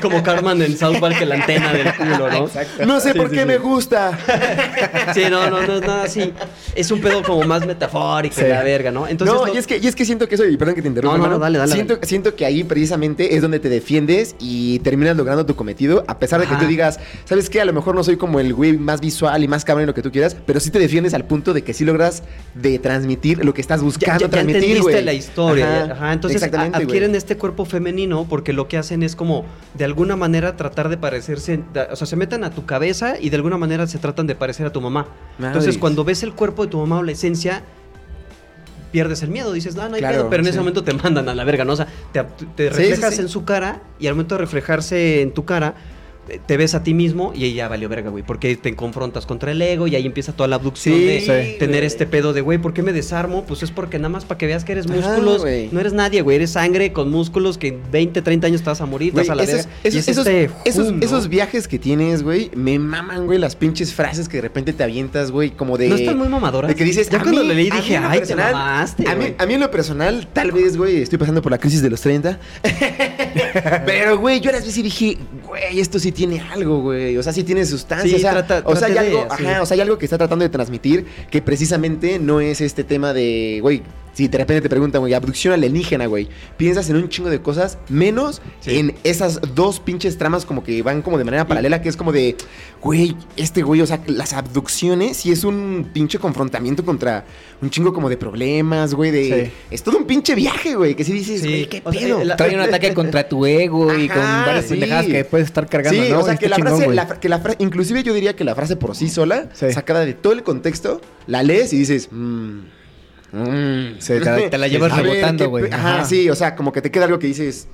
Como Carmen en South Park, que la antena del culo, ¿no? No sé por qué me gusta. Sí, no, no, no, no, así. Es un pedo como más metafórico, la verga, ¿no? Entonces, no, y es que, y es que siento que eso, y perdón que te interrumpa, No, no, no, dale, dale, Siento, dale. siento que ahí precisamente es donde te defiendes y terminas logrando tu a pesar de que Ajá. tú digas, ¿sabes qué? A lo mejor no soy como el güey más visual y más cabrón en lo que tú quieras, pero sí te defiendes al punto de que sí logras de transmitir lo que estás buscando ya- ya transmitir, güey. la historia. Ajá, Ajá, entonces adquieren este cuerpo femenino porque lo que hacen es como de alguna manera tratar de parecerse, o sea, se meten a tu cabeza y de alguna manera se tratan de parecer a tu mamá. Entonces, cuando ves el cuerpo de tu mamá o la esencia, pierdes el miedo, dices, no, no hay Claro, pedo, pero en sí. ese momento te mandan a la verga, ¿no? O sea, te, te sí, reflejas sí. en su cara y al momento de reflejarse en tu cara, te ves a ti mismo y ahí ya valió verga, güey, porque te confrontas contra el ego y ahí empieza toda la abducción Sí, de sí. tener güey. este pedo de, güey, ¿por qué me desarmo? Pues es porque nada más para que veas que eres músculos, güey. no eres nadie, güey, eres sangre con músculos que en 20, 30 años te vas a morir, Güey, vas a la esos, verga. esos, y es esos- este esos- hum, ¿no? esos viajes que tienes, güey, me maman, güey, las pinches frases que de repente te avientas, güey, como de... ¿No están muy mamadoras? De que dices, Ya cuando mí- le leí dije, lo ay, te mamaste, a mí, güey. a mí en lo personal, tal vez, güey, estoy pasando por la crisis de los 30. Pero, güey, yo a las veces dije, güey, esto sí tiene algo, güey. O sea, sí tiene sustancia. Sí, o sea, trata- o sea, hay de, algo, sí. ajá, o sea, hay algo que está tratando de transmitir que precisamente no es este tema de, güey, si de repente te preguntan, güey, abducción alienígena, güey, piensas en un chingo de cosas, menos Sí. en esas dos pinches tramas como que van como de manera paralela, que es como de, güey, este güey, o sea, las abducciones sí es un pinche confrontamiento contra un chingo como de problemas, güey, de... Sí. Es todo un pinche viaje, güey, que sí dices, Sí. güey, qué O sea, pedo. la- Trae un ataque contra tu ego y con varias sí. pendejadas que puedes estar cargando, Sí, ¿no? o sea, que la, chingón, frase, la que la fra- inclusive yo diría que la frase por sí sola, Sí. sacada de todo el contexto, la lees y dices, mmm, mm". Te la- te la llevas rebotando, güey. Ajá, Ajá. sí, o sea, como que te queda algo que dices,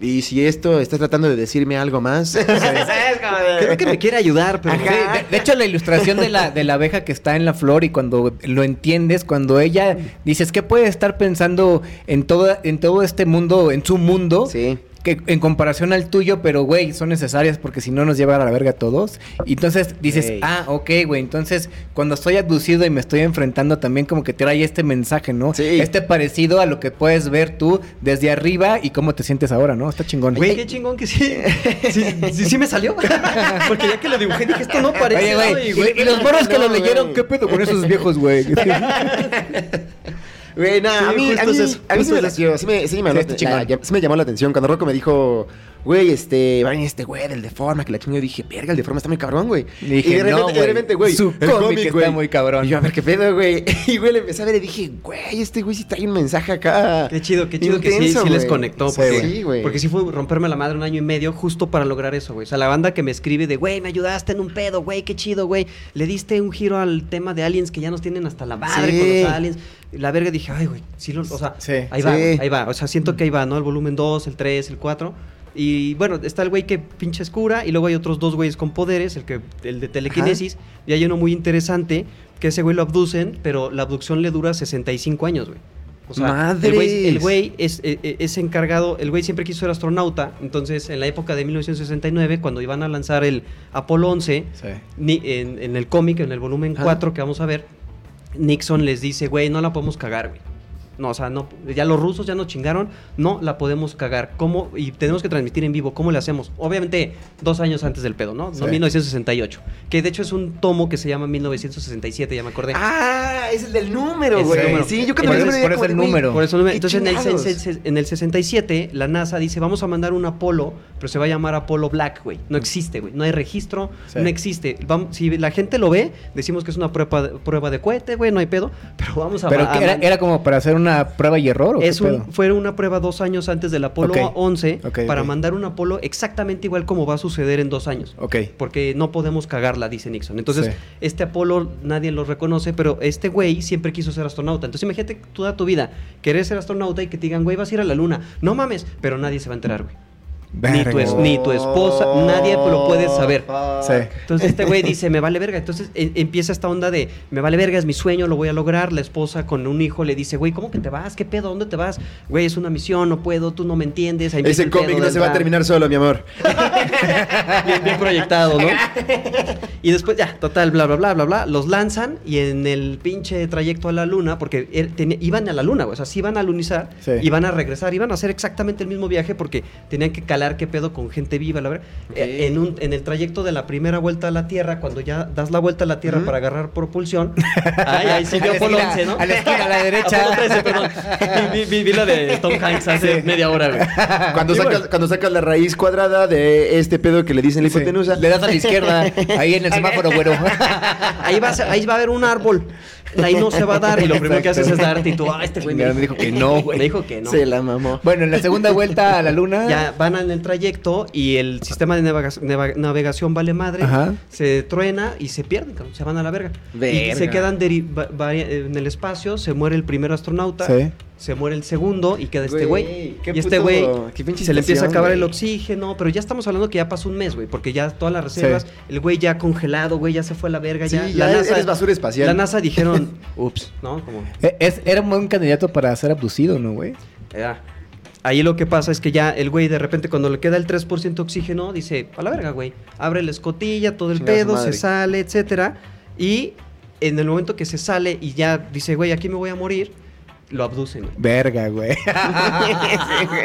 y si esto está tratando de decirme algo más. Creo que me quiere ayudar, pero... Sí, de, de hecho, la ilustración de la, de la abeja que está en la flor y cuando lo entiendes, cuando ella dices, ¿qué puede estar pensando en todo, en todo este mundo, en su mundo? Sí. Que en comparación al tuyo, pero güey, son necesarias porque si no nos lleva a la verga a todos. Y entonces dices, ah, ok, güey. Entonces, cuando estoy abducido y me estoy enfrentando, también como que trae este mensaje, ¿no? Sí. Este parecido a lo que puedes ver tú desde arriba y cómo te sientes ahora, ¿no? Está chingón. Güey, qué chingón que sí. Sí, sí, sí me salió. Porque ya que lo dibujé dije, esto no parece. Oye, güey, Y, los morros que no, lo leyeron. ¿qué pedo con esos viejos, güey? Güey, Sí, a mí, a mí, a mí sí me latió, sí me, sí me, llamó- la- sí me llamó la atención. Cuando Rocco me dijo, güey, este, va a venir este güey del Deforma, que la chingo, yo dije, verga, el Deforma está muy cabrón, güey. Y dije, y de repente, no, y de güey, repente, güey, su el cómic está güey. muy cabrón. Y yo, a ver, qué pedo, güey. Y güey, le empecé a ver y dije, güey, este güey sí trae un mensaje acá. Qué chido, qué chido que sí, sí les güey. conectó. Sí, Porque, güey. güey. porque sí fue romperme la madre un año y medio justo para lograr eso, güey. O sea, la banda que me escribe de, güey, me ayudaste en un pedo, güey, qué chido, güey. Le diste un giro al tema de aliens que ya nos tienen hasta la madre Sí. con los aliens. La verga dije, ay, güey, sí lo, o sea, Sí. ahí va, Sí. güey, ahí va. O sea, siento que ahí va, ¿no? El volumen 2, el 3, el 4. Y bueno, está el güey que pinche escura y luego hay otros dos güeyes con poderes, el que el de telequinesis, y hay uno muy interesante que ese güey lo abducen, pero la abducción le dura 65 años, güey. O sea, ¡Madres! el güey, el güey es, eh, eh, es encargado, el güey siempre quiso ser astronauta, entonces en la época de 1969, cuando iban a lanzar el Apolo 11, Sí. ni- en, en el cómic, en el volumen Ajá. 4 que vamos a ver, Nixon les dice, güey, no la podemos cagar, güey. No, o sea, no, ya los rusos ya nos chingaron, no la podemos cagar. ¿Cómo? Y tenemos que transmitir en vivo, ¿cómo le hacemos? Obviamente, dos años antes del pedo, ¿no? No Sí. 1968. Que de hecho es un tomo que se llama 1967, ya me acordé. Ah, es el del número, güey. Sí, yo eso- vi por eso el número. Por eso no entonces en el, en el 67 la NASA dice vamos a mandar un Apolo, pero se va a llamar Apolo Black, güey. No existe, güey. No hay registro, Sí. no existe. Vamos, si la gente lo ve, decimos que es una prueba de, prueba de cohete, güey, no hay pedo, pero vamos a... Pero a- que era, era como para hacer una prueba y error, ¿o qué es un- pedo? fue una prueba dos años antes del Apolo Ok. 11 Ok, para mandar un Apolo exactamente igual como va a suceder en dos años. Ok. Porque no podemos cagarla, dice Nixon. Entonces, Sí. este Apolo nadie lo reconoce, pero este güey siempre quiso ser astronauta. Entonces, imagínate toda tu vida querer ser astronauta y que te digan, güey, vas a ir a la luna. No mames, pero nadie se va a enterar, güey. Ni tu, es- ni tu esposa, nadie lo puede saber. Sí. Entonces este güey dice, me vale verga. Entonces e- empieza esta onda de, me vale verga, es mi sueño, lo voy a lograr. La esposa con un hijo le dice, güey, ¿cómo que te vas? ¿Qué pedo? ¿Dónde te vas? Güey, es una misión, no puedo, tú no me entiendes. Ahí Ese cómic no se va a terminar solo, mi amor. bien, bien proyectado, ¿no? Y después ya, total, bla, bla, bla, bla, bla, los lanzan y en el pinche trayecto a la luna, porque tenía- iban a la luna, güey, o sea, sí iban a lunizar, Sí. iban a regresar, iban a hacer exactamente el mismo viaje porque tenían que calar qué pedo con gente viva, la verdad. Eh, En, un, en el trayecto de la primera vuelta a la Tierra, cuando ya das la vuelta a la Tierra para agarrar propulsión, ahí sí A vio la Apolo esquina, 11, ¿no? a la esquina, a la derecha. Apolo 13, perdón. Vi, vi- vi- vi la de Tom Hanks hace media hora, güey. Cuando sacas, bueno. cuando sacas la raíz cuadrada de este pedo que le dicen la Sí. hipotenusa. Le das a la izquierda, ahí en el semáforo, güero. Ahí va, a ser- ahí va a haber un árbol. Ahí no se va a dar. Y lo primero que haces es darte. Y tú, ah, este güey Chingada, me dijo que no, güey. Me dijo que no. Se la mamó. bueno, en la segunda vuelta a la luna. Ya van en el trayecto y el sistema de navega- neva- navegación vale madre. Ajá. Se truena y se pierden, se van a la verga. Y Verga. se quedan en el espacio. Se muere el primer astronauta. Sí. Se muere el segundo y queda este Güey, Y este güey se le empieza a acabar el oxígeno, pero ya estamos hablando que ya pasó un mes, güey, porque ya todas las reservas, Sí. el güey ya congelado, güey, ya se fue a la verga, Sí, ya. ya eres basura espacial. La NASA dijeron, ups, ¿no? Como, Eh, Es, era un buen candidato para ser abducido, ¿no, güey? Ahí lo que pasa es que ya el güey de repente cuando le queda el 3% oxígeno, dice, a la verga, güey. Abre la escotilla, todo el Chinga pedo, se sale, etcétera. Y en el momento que se sale y ya dice, güey, aquí me voy a morir, lo abducen, güey. Verga, güey.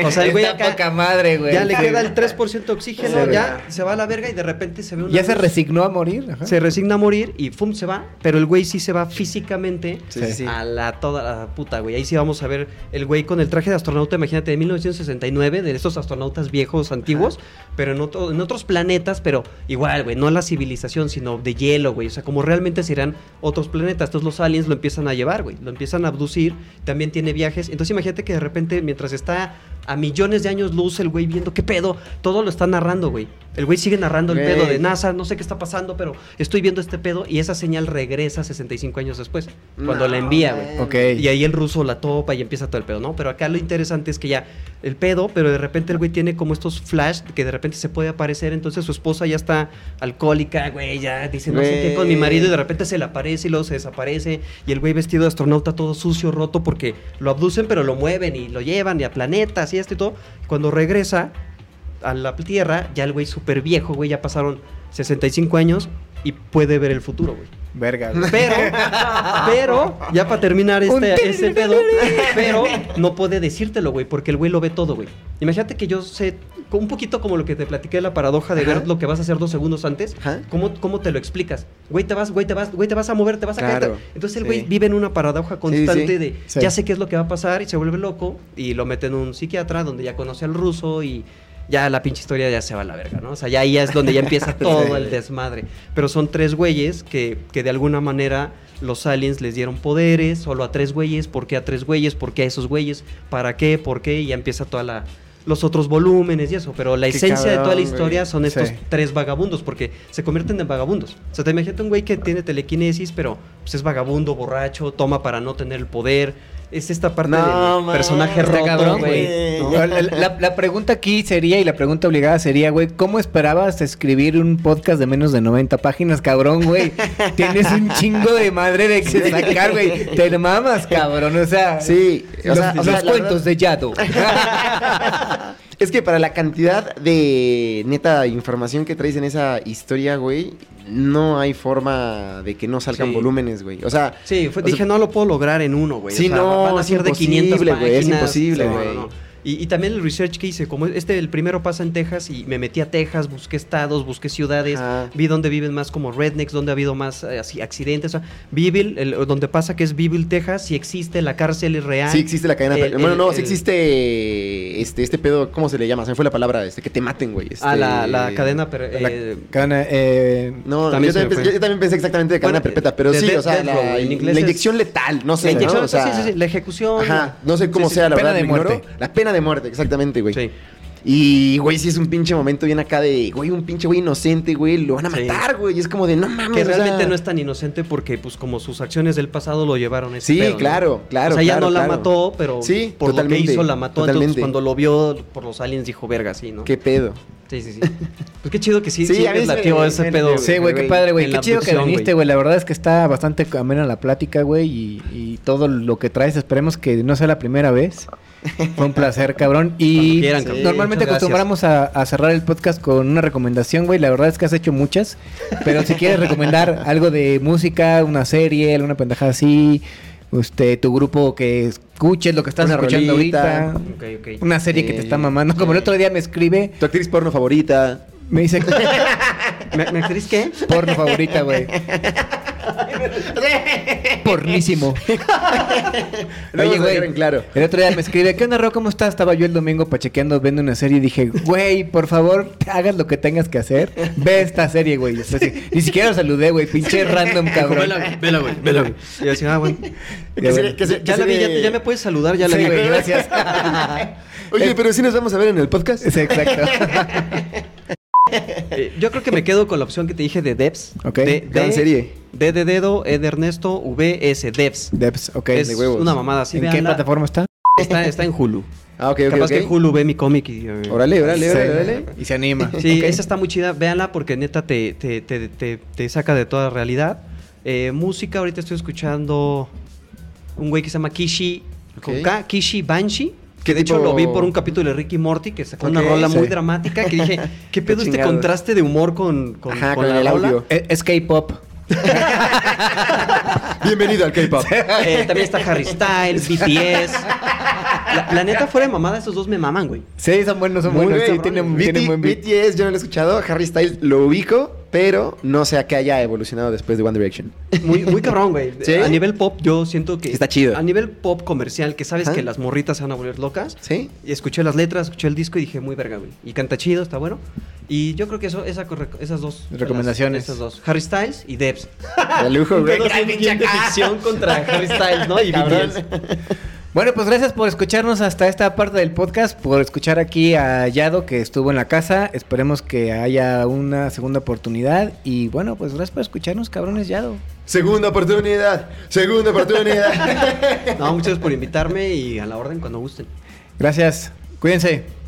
O sea, el güey acá- poca madre, güey. Ya le queda el 3% de oxígeno, Sí, ya se va a la verga y de repente se ve una Ya se resignó a morir. Ajá. se resigna a morir y ¡fum! se va. Pero el güey sí se va físicamente Sí, sí, sí. a la toda la puta, güey. Ahí sí vamos a ver el güey con el traje de astronauta, imagínate, de 1969, de estos astronautas viejos, antiguos, pero en, otro- en otros planetas, pero igual, güey, no la civilización, sino de hielo, güey. O sea, como realmente serían otros planetas. Entonces los aliens lo empiezan a llevar, güey. Lo empiezan a abducir, también tiene viajes. Entonces imagínate que de repente, mientras está a millones de años luz, el güey viendo qué pedo, todo lo está narrando, güey. El güey sigue narrando el Güey. pedo de NASA, no sé qué está pasando, pero estoy viendo este pedo y esa señal regresa 65 años después, cuando No, la envía, güey. man. Ok. Y ahí el ruso la topa y empieza todo el pedo, ¿no? Pero acá lo interesante es que ya el pedo, pero de repente el güey tiene como estos flash que de repente se puede aparecer, entonces su esposa ya está alcohólica, güey, ya dice no sé qué con mi marido y de repente se le aparece y luego se desaparece y el güey vestido de astronauta todo sucio, roto porque lo abducen pero lo mueven y lo llevan y a planetas y esto y todo. Cuando regresa a la Tierra, ya el güey súper viejo, güey, ya pasaron 65 años y puede ver el futuro, güey. Verga, güey. Pero, pero, ya para terminar este, este pedo, pero no puede decírtelo, güey, porque el güey lo ve todo, güey. Imagínate que yo sé, un poquito como lo que te platiqué de la paradoja de Ajá. ver lo que vas a hacer dos segundos antes, Ajá. ¿cómo, ¿cómo te lo explicas? Güey, te vas, güey, te vas, güey, te vas a mover, te vas a Claro, caer. Entonces el güey vive en una paradoja constante sí. de ya sé qué es lo que va a pasar y se vuelve loco y lo mete en un psiquiatra donde ya conoce al ruso y ya la pinche historia ya se va a la verga, ¿no? O sea, ya ahí es donde ya empieza todo el desmadre. Pero son tres güeyes que, que de alguna manera los aliens les dieron poderes, solo a tres güeyes, ¿por qué a tres güeyes? ¿Por qué a esos güeyes? ¿Para qué? ¿Por qué? Y ya empieza toda la los otros volúmenes y eso, pero la Qué esencia de toda la historia güey. son estos Sí. tres vagabundos, porque se convierten en vagabundos. O sea, te imaginas un güey que tiene telequinesis, pero pues, es vagabundo, borracho, toma para no tener el poder, es esta parte No, del man, personaje Está roto, cabrón, güey. La, la- la pregunta aquí sería, y la pregunta obligada sería, güey, ¿cómo esperabas escribir un podcast de menos de 90 páginas, cabrón, güey? Tienes un chingo de madre de que sacar, güey. Te mamas, cabrón. O sea, Sí, o los, sea, o los sea, cuentos verdad- de Yado. Es que para la cantidad de neta información que traes en esa historia, güey, no hay forma de que no salgan Sí. volúmenes, güey. O sea, Sí, fue- o sea, dije, no lo puedo lograr en uno, güey. Sí, o sea, no, van a ser de 500 imposible, güey, es imposible, No, no, güey. no. Y, y también el research que hice, como este, el primero pasa en Texas y me metí a Texas, busqué estados, busqué ciudades, Ajá. vi dónde viven más como rednecks, dónde ha habido más eh, así, accidentes. O sea, Beeville, el- donde pasa que es Beeville, Texas, si existe, la cárcel es real. sí existe la cadena. El- bueno, el- no, sí el- existe este, este pedo, ¿cómo se le llama? Se me fue la palabra, este, que te maten, güey. Ah, la, este- la cadena... per- La eh, cadena, eh, No, También yo, también pensé, yo también pensé exactamente de cadena Bueno, perpetua, pero de sí, o sea, la, row, en inglés la es- inyección letal, no sé, la ¿no? inyección, O sea, sí, sí, sí, la ejecución. Ajá, no sé cómo Sí, sí, sea, la pena verdad, de muerte. La pena de muerte, exactamente, güey. Sí. Y, güey, sí es un pinche momento bien acá de, güey, un pinche güey inocente, güey, lo van a Sí. matar, güey. Y es como de, no mames. Que o sea, realmente no es tan inocente porque, pues, como sus acciones del pasado lo llevaron a ese Sí, pedo, ¿no? claro, claro. O sea, claro, no la claro. mató, pero Sí, por lo que hizo la mató. totalmente. Entonces, cuando lo vio por los aliens, dijo, verga, sí, ¿no? ¿Qué pedo? Sí, sí, sí. Pues qué chido que sí, Sí, sí, a mí latió ese me- pedo. Sí, güey, qué padre, güey. Qué chido que viniste, güey. güey. La verdad es que está bastante amena la plática, güey. Y, y todo lo que traes, esperemos que no sea la primera vez. Fue un placer, cabrón. Y Cuando quieran, cabrón. normalmente acostumbramos a, a cerrar el podcast con una recomendación, güey. La verdad es que has hecho muchas. Pero si quieres recomendar algo de música, una serie, alguna pendejada así, este, tu grupo que escuches lo que estás Una escuchando rolita. ahorita. Una serie que te Eh, está mamando. Como el otro día me escribe, ¿Tu actriz porno favorita? me dice ¿Me, me actriz qué? porno favorita, güey. Pornísimo. Oye, güey. claro. El otro día me escribe, ¿qué onda, Ro? ¿Cómo estás? Estaba yo el domingo pachequeando, viendo una serie y dije, güey, por favor, hagas lo que tengas que hacer. Ve esta serie, güey. Ni siquiera lo saludé, güey. Pinche random, cabrón. Vela, vela, güey, vela, güey. Y yo decía, ah, bueno. Que se- que se- Ya la vi, ya, me puedes saludar, ya la Sí, vi. güey, gracias. Oye, pero sí nos vamos a ver en el podcast. Sí, exacto. Eh, yo creo que me quedo con la opción que te dije de Devs. Ok, De, gran de- serie. D de dedo, E de Ernesto, V, S, Devs. Debs, ok. es de huevos. una mamada así. ¿En qué plataforma está? Está, está en Hulu. Ah, ok, ok, Capaz ok. que Hulu ve mi cómic y... eh, Órale, órale, órale, órale. Y se anima. Sí, esa está muy chida. Véanla porque neta te, te, te, te, te saca de toda realidad. Eh, música, ahorita estoy escuchando un güey que se llama Kishi, con Ok. K, Kishi Banshee. ¿Qué Que de hecho lo vi por un capítulo de Ricky Morty que sacó una rola muy dramática que dije, ¿qué pedo este contraste de humor con, con, Ajá, con con la el rola? audio. Es, es K-pop. Bienvenido al K-pop. Eh, también está Harry Styles, BTS. La, la neta, fuera de mamada, esos dos me maman, güey. Sí, son buenos, son Muy buenos. Sí, tienen, BT tienen buen beat. BTS yo no lo he escuchado. Harry Styles lo ubico, pero no sé a qué haya evolucionado después de One Direction. Muy, muy cabrón, güey. ¿Sí? A nivel pop, yo siento que. Está chido. A nivel pop comercial, que sabes que las morritas se van a volver locas. ¿Sí? Y escuché las letras, escuché el disco y dije, muy verga, güey. Y canta chido, está bueno. Y yo creo que eso, esa, esas dos. Recomendaciones. Esas dos. Harry Styles y Debs. De lujo, güey. De ficción contra Harry Styles, ¿no? Y. BTS. Bueno, pues gracias por escucharnos hasta esta parte del podcast, por escuchar aquí a Yado que estuvo en la casa. Esperemos que haya una segunda oportunidad. Y bueno, pues gracias por escucharnos, cabrones Yado. Segunda oportunidad. Segunda oportunidad. No, muchas gracias por invitarme y a la orden cuando gusten. Gracias. Cuídense.